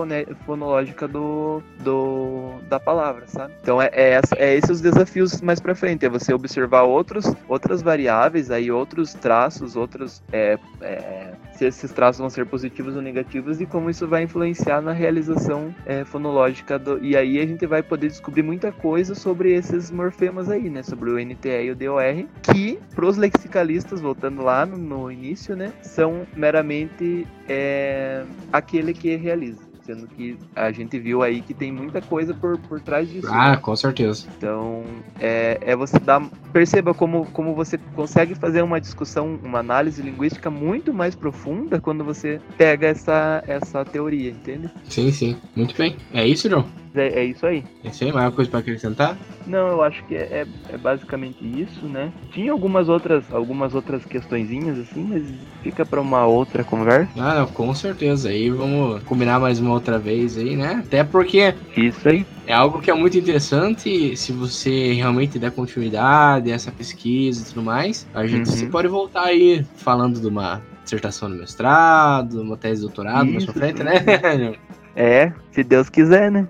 Speaker 2: fonológica do, do, da palavra, sabe? Então, é, é, é esses os desafios mais para frente, é você observar outros, outras variáveis, aí outros traços, outros... É, é, se esses traços vão ser positivos ou negativos e como isso vai influenciar na realização é, fonológica do, e aí a gente vai poder descobrir muita coisa sobre esses morfemas aí, né? Sobre o NTE e o DOR, que pros lexicalistas, voltando lá no, no início, né? São meramente é, aquele que realiza sendo que a gente viu aí que tem muita coisa por, por trás disso.
Speaker 1: Ah, com certeza.
Speaker 2: Então, é, é você dar. Perceba como, como você consegue fazer uma discussão, uma análise linguística muito mais profunda quando você pega essa, essa teoria, entende?
Speaker 1: Sim, sim. Muito bem. É isso, João?
Speaker 2: É, é isso aí.
Speaker 1: É isso aí, mais coisa para acrescentar?
Speaker 2: Não, eu acho que é, é, é, basicamente isso, né? Tinha algumas outras, algumas outras questõezinhas assim, mas fica para uma outra conversa.
Speaker 1: Ah, não, com certeza. Aí vamos combinar mais uma outra vez aí, né? Até porque
Speaker 2: isso aí
Speaker 1: é algo que é muito interessante. Se você realmente der continuidade a essa pesquisa e tudo mais, a gente uhum. pode voltar aí falando de uma dissertação no mestrado, uma tese de doutorado isso, na sua frente, né?
Speaker 2: É, se Deus quiser, né?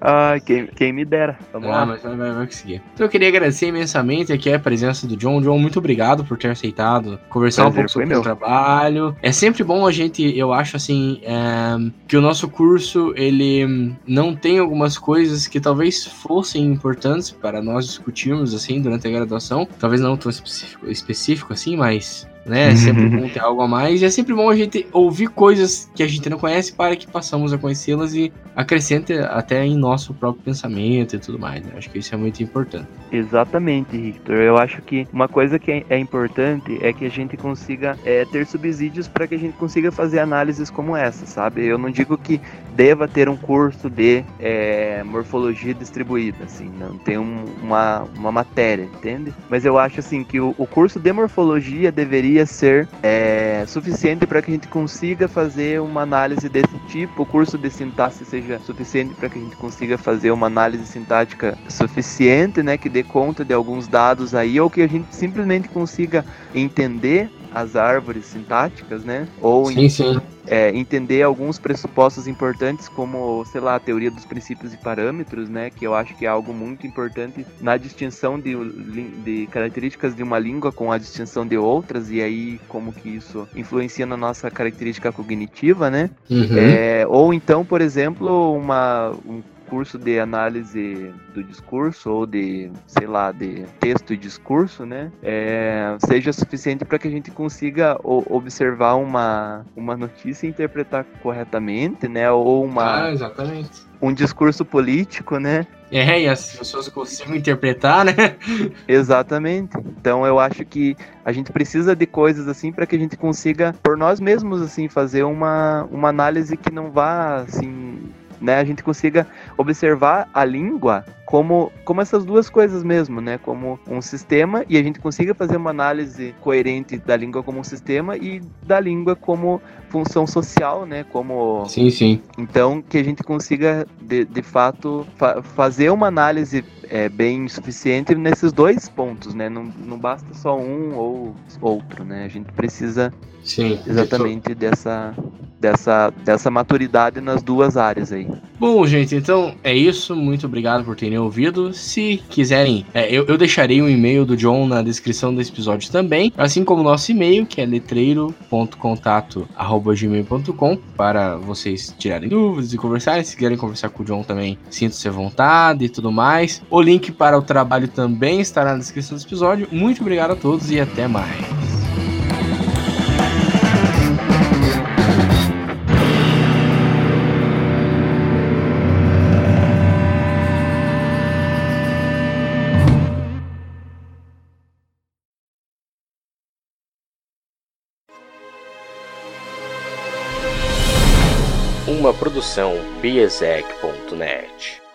Speaker 2: Ah, ah quem, quem me dera.
Speaker 1: Vamos ah, lá. mas vai, vai, vai conseguir. Então eu queria agradecer imensamente aqui a presença do John. John, muito obrigado por ter aceitado conversar Prazer, um pouco sobre o trabalho. É sempre bom a gente, eu acho assim, é, que o nosso curso ele não tem algumas coisas que talvez fossem importantes para nós discutirmos assim durante a graduação. Talvez não tão específico, específico assim, mas né? É sempre bom ter algo a mais. E é sempre bom a gente ouvir coisas que a gente não conhece para que passamos a conhecê-las e acrescente até em nosso próprio pensamento e tudo mais. Né? Acho que isso é muito importante.
Speaker 2: Exatamente, Victor. Eu acho que uma coisa que é importante é que a gente consiga é, ter subsídios para que a gente consiga fazer análises como essa, sabe? Eu não digo que deva ter um curso de é, morfologia distribuída, assim, não tem um, uma, uma matéria, entende? Mas eu acho assim que o, o curso de morfologia deveria ser é, suficiente para que a gente consiga fazer uma análise desse tipo, o curso de sintaxe seja suficiente para que a gente consiga fazer uma análise sintática suficiente, né, que dê conta de alguns dados aí, ou que a gente simplesmente consiga entender as árvores sintáticas, né? Ou
Speaker 1: sim, sim.
Speaker 2: É, entender alguns pressupostos importantes, como, sei lá, a teoria dos princípios e parâmetros, né? Que eu acho que é algo muito importante na distinção de, de características de uma língua com a distinção de outras, e aí como que isso influencia na nossa característica cognitiva, né? Uhum. É, ou então, por exemplo, uma, um curso de análise do discurso ou de, sei lá, de texto e discurso, né, é, seja suficiente para que a gente consiga observar uma, uma notícia e interpretar corretamente, né, ou uma...
Speaker 1: Ah, exatamente.
Speaker 2: Um discurso político, né?
Speaker 1: É, e as pessoas consigam interpretar, né?
Speaker 2: Exatamente. Então eu acho que a gente precisa de coisas assim para que a gente consiga, por nós mesmos, assim, fazer uma, uma análise que não vá, assim, né, a gente consiga observar a língua como, como essas duas coisas mesmo, né? Como um sistema e a gente consiga fazer uma análise coerente da língua como um sistema e da língua como função social, né? Como
Speaker 1: sim, sim.
Speaker 2: Então que a gente consiga de, de fato fa fazer uma análise é, bem suficiente nesses dois pontos, né? Não, não basta só um ou outro, né? A gente precisa
Speaker 1: sim,
Speaker 2: exatamente dessa dessa, dessa maturidade nas duas áreas aí.
Speaker 1: Bom, gente, então é isso. Muito obrigado por terem ouvido. Se quiserem, é, eu, eu, deixarei o um e-mail do John na descrição desse episódio também, assim como o nosso e-mail, que é letreiro.contato.gmail.com, para vocês tirarem dúvidas e conversarem. Se quiserem conversar com o John também, sinta-se à vontade e tudo mais. O link para o trabalho também estará na descrição desse episódio. Muito obrigado a todos e até mais.
Speaker 4: Produção biesec.net.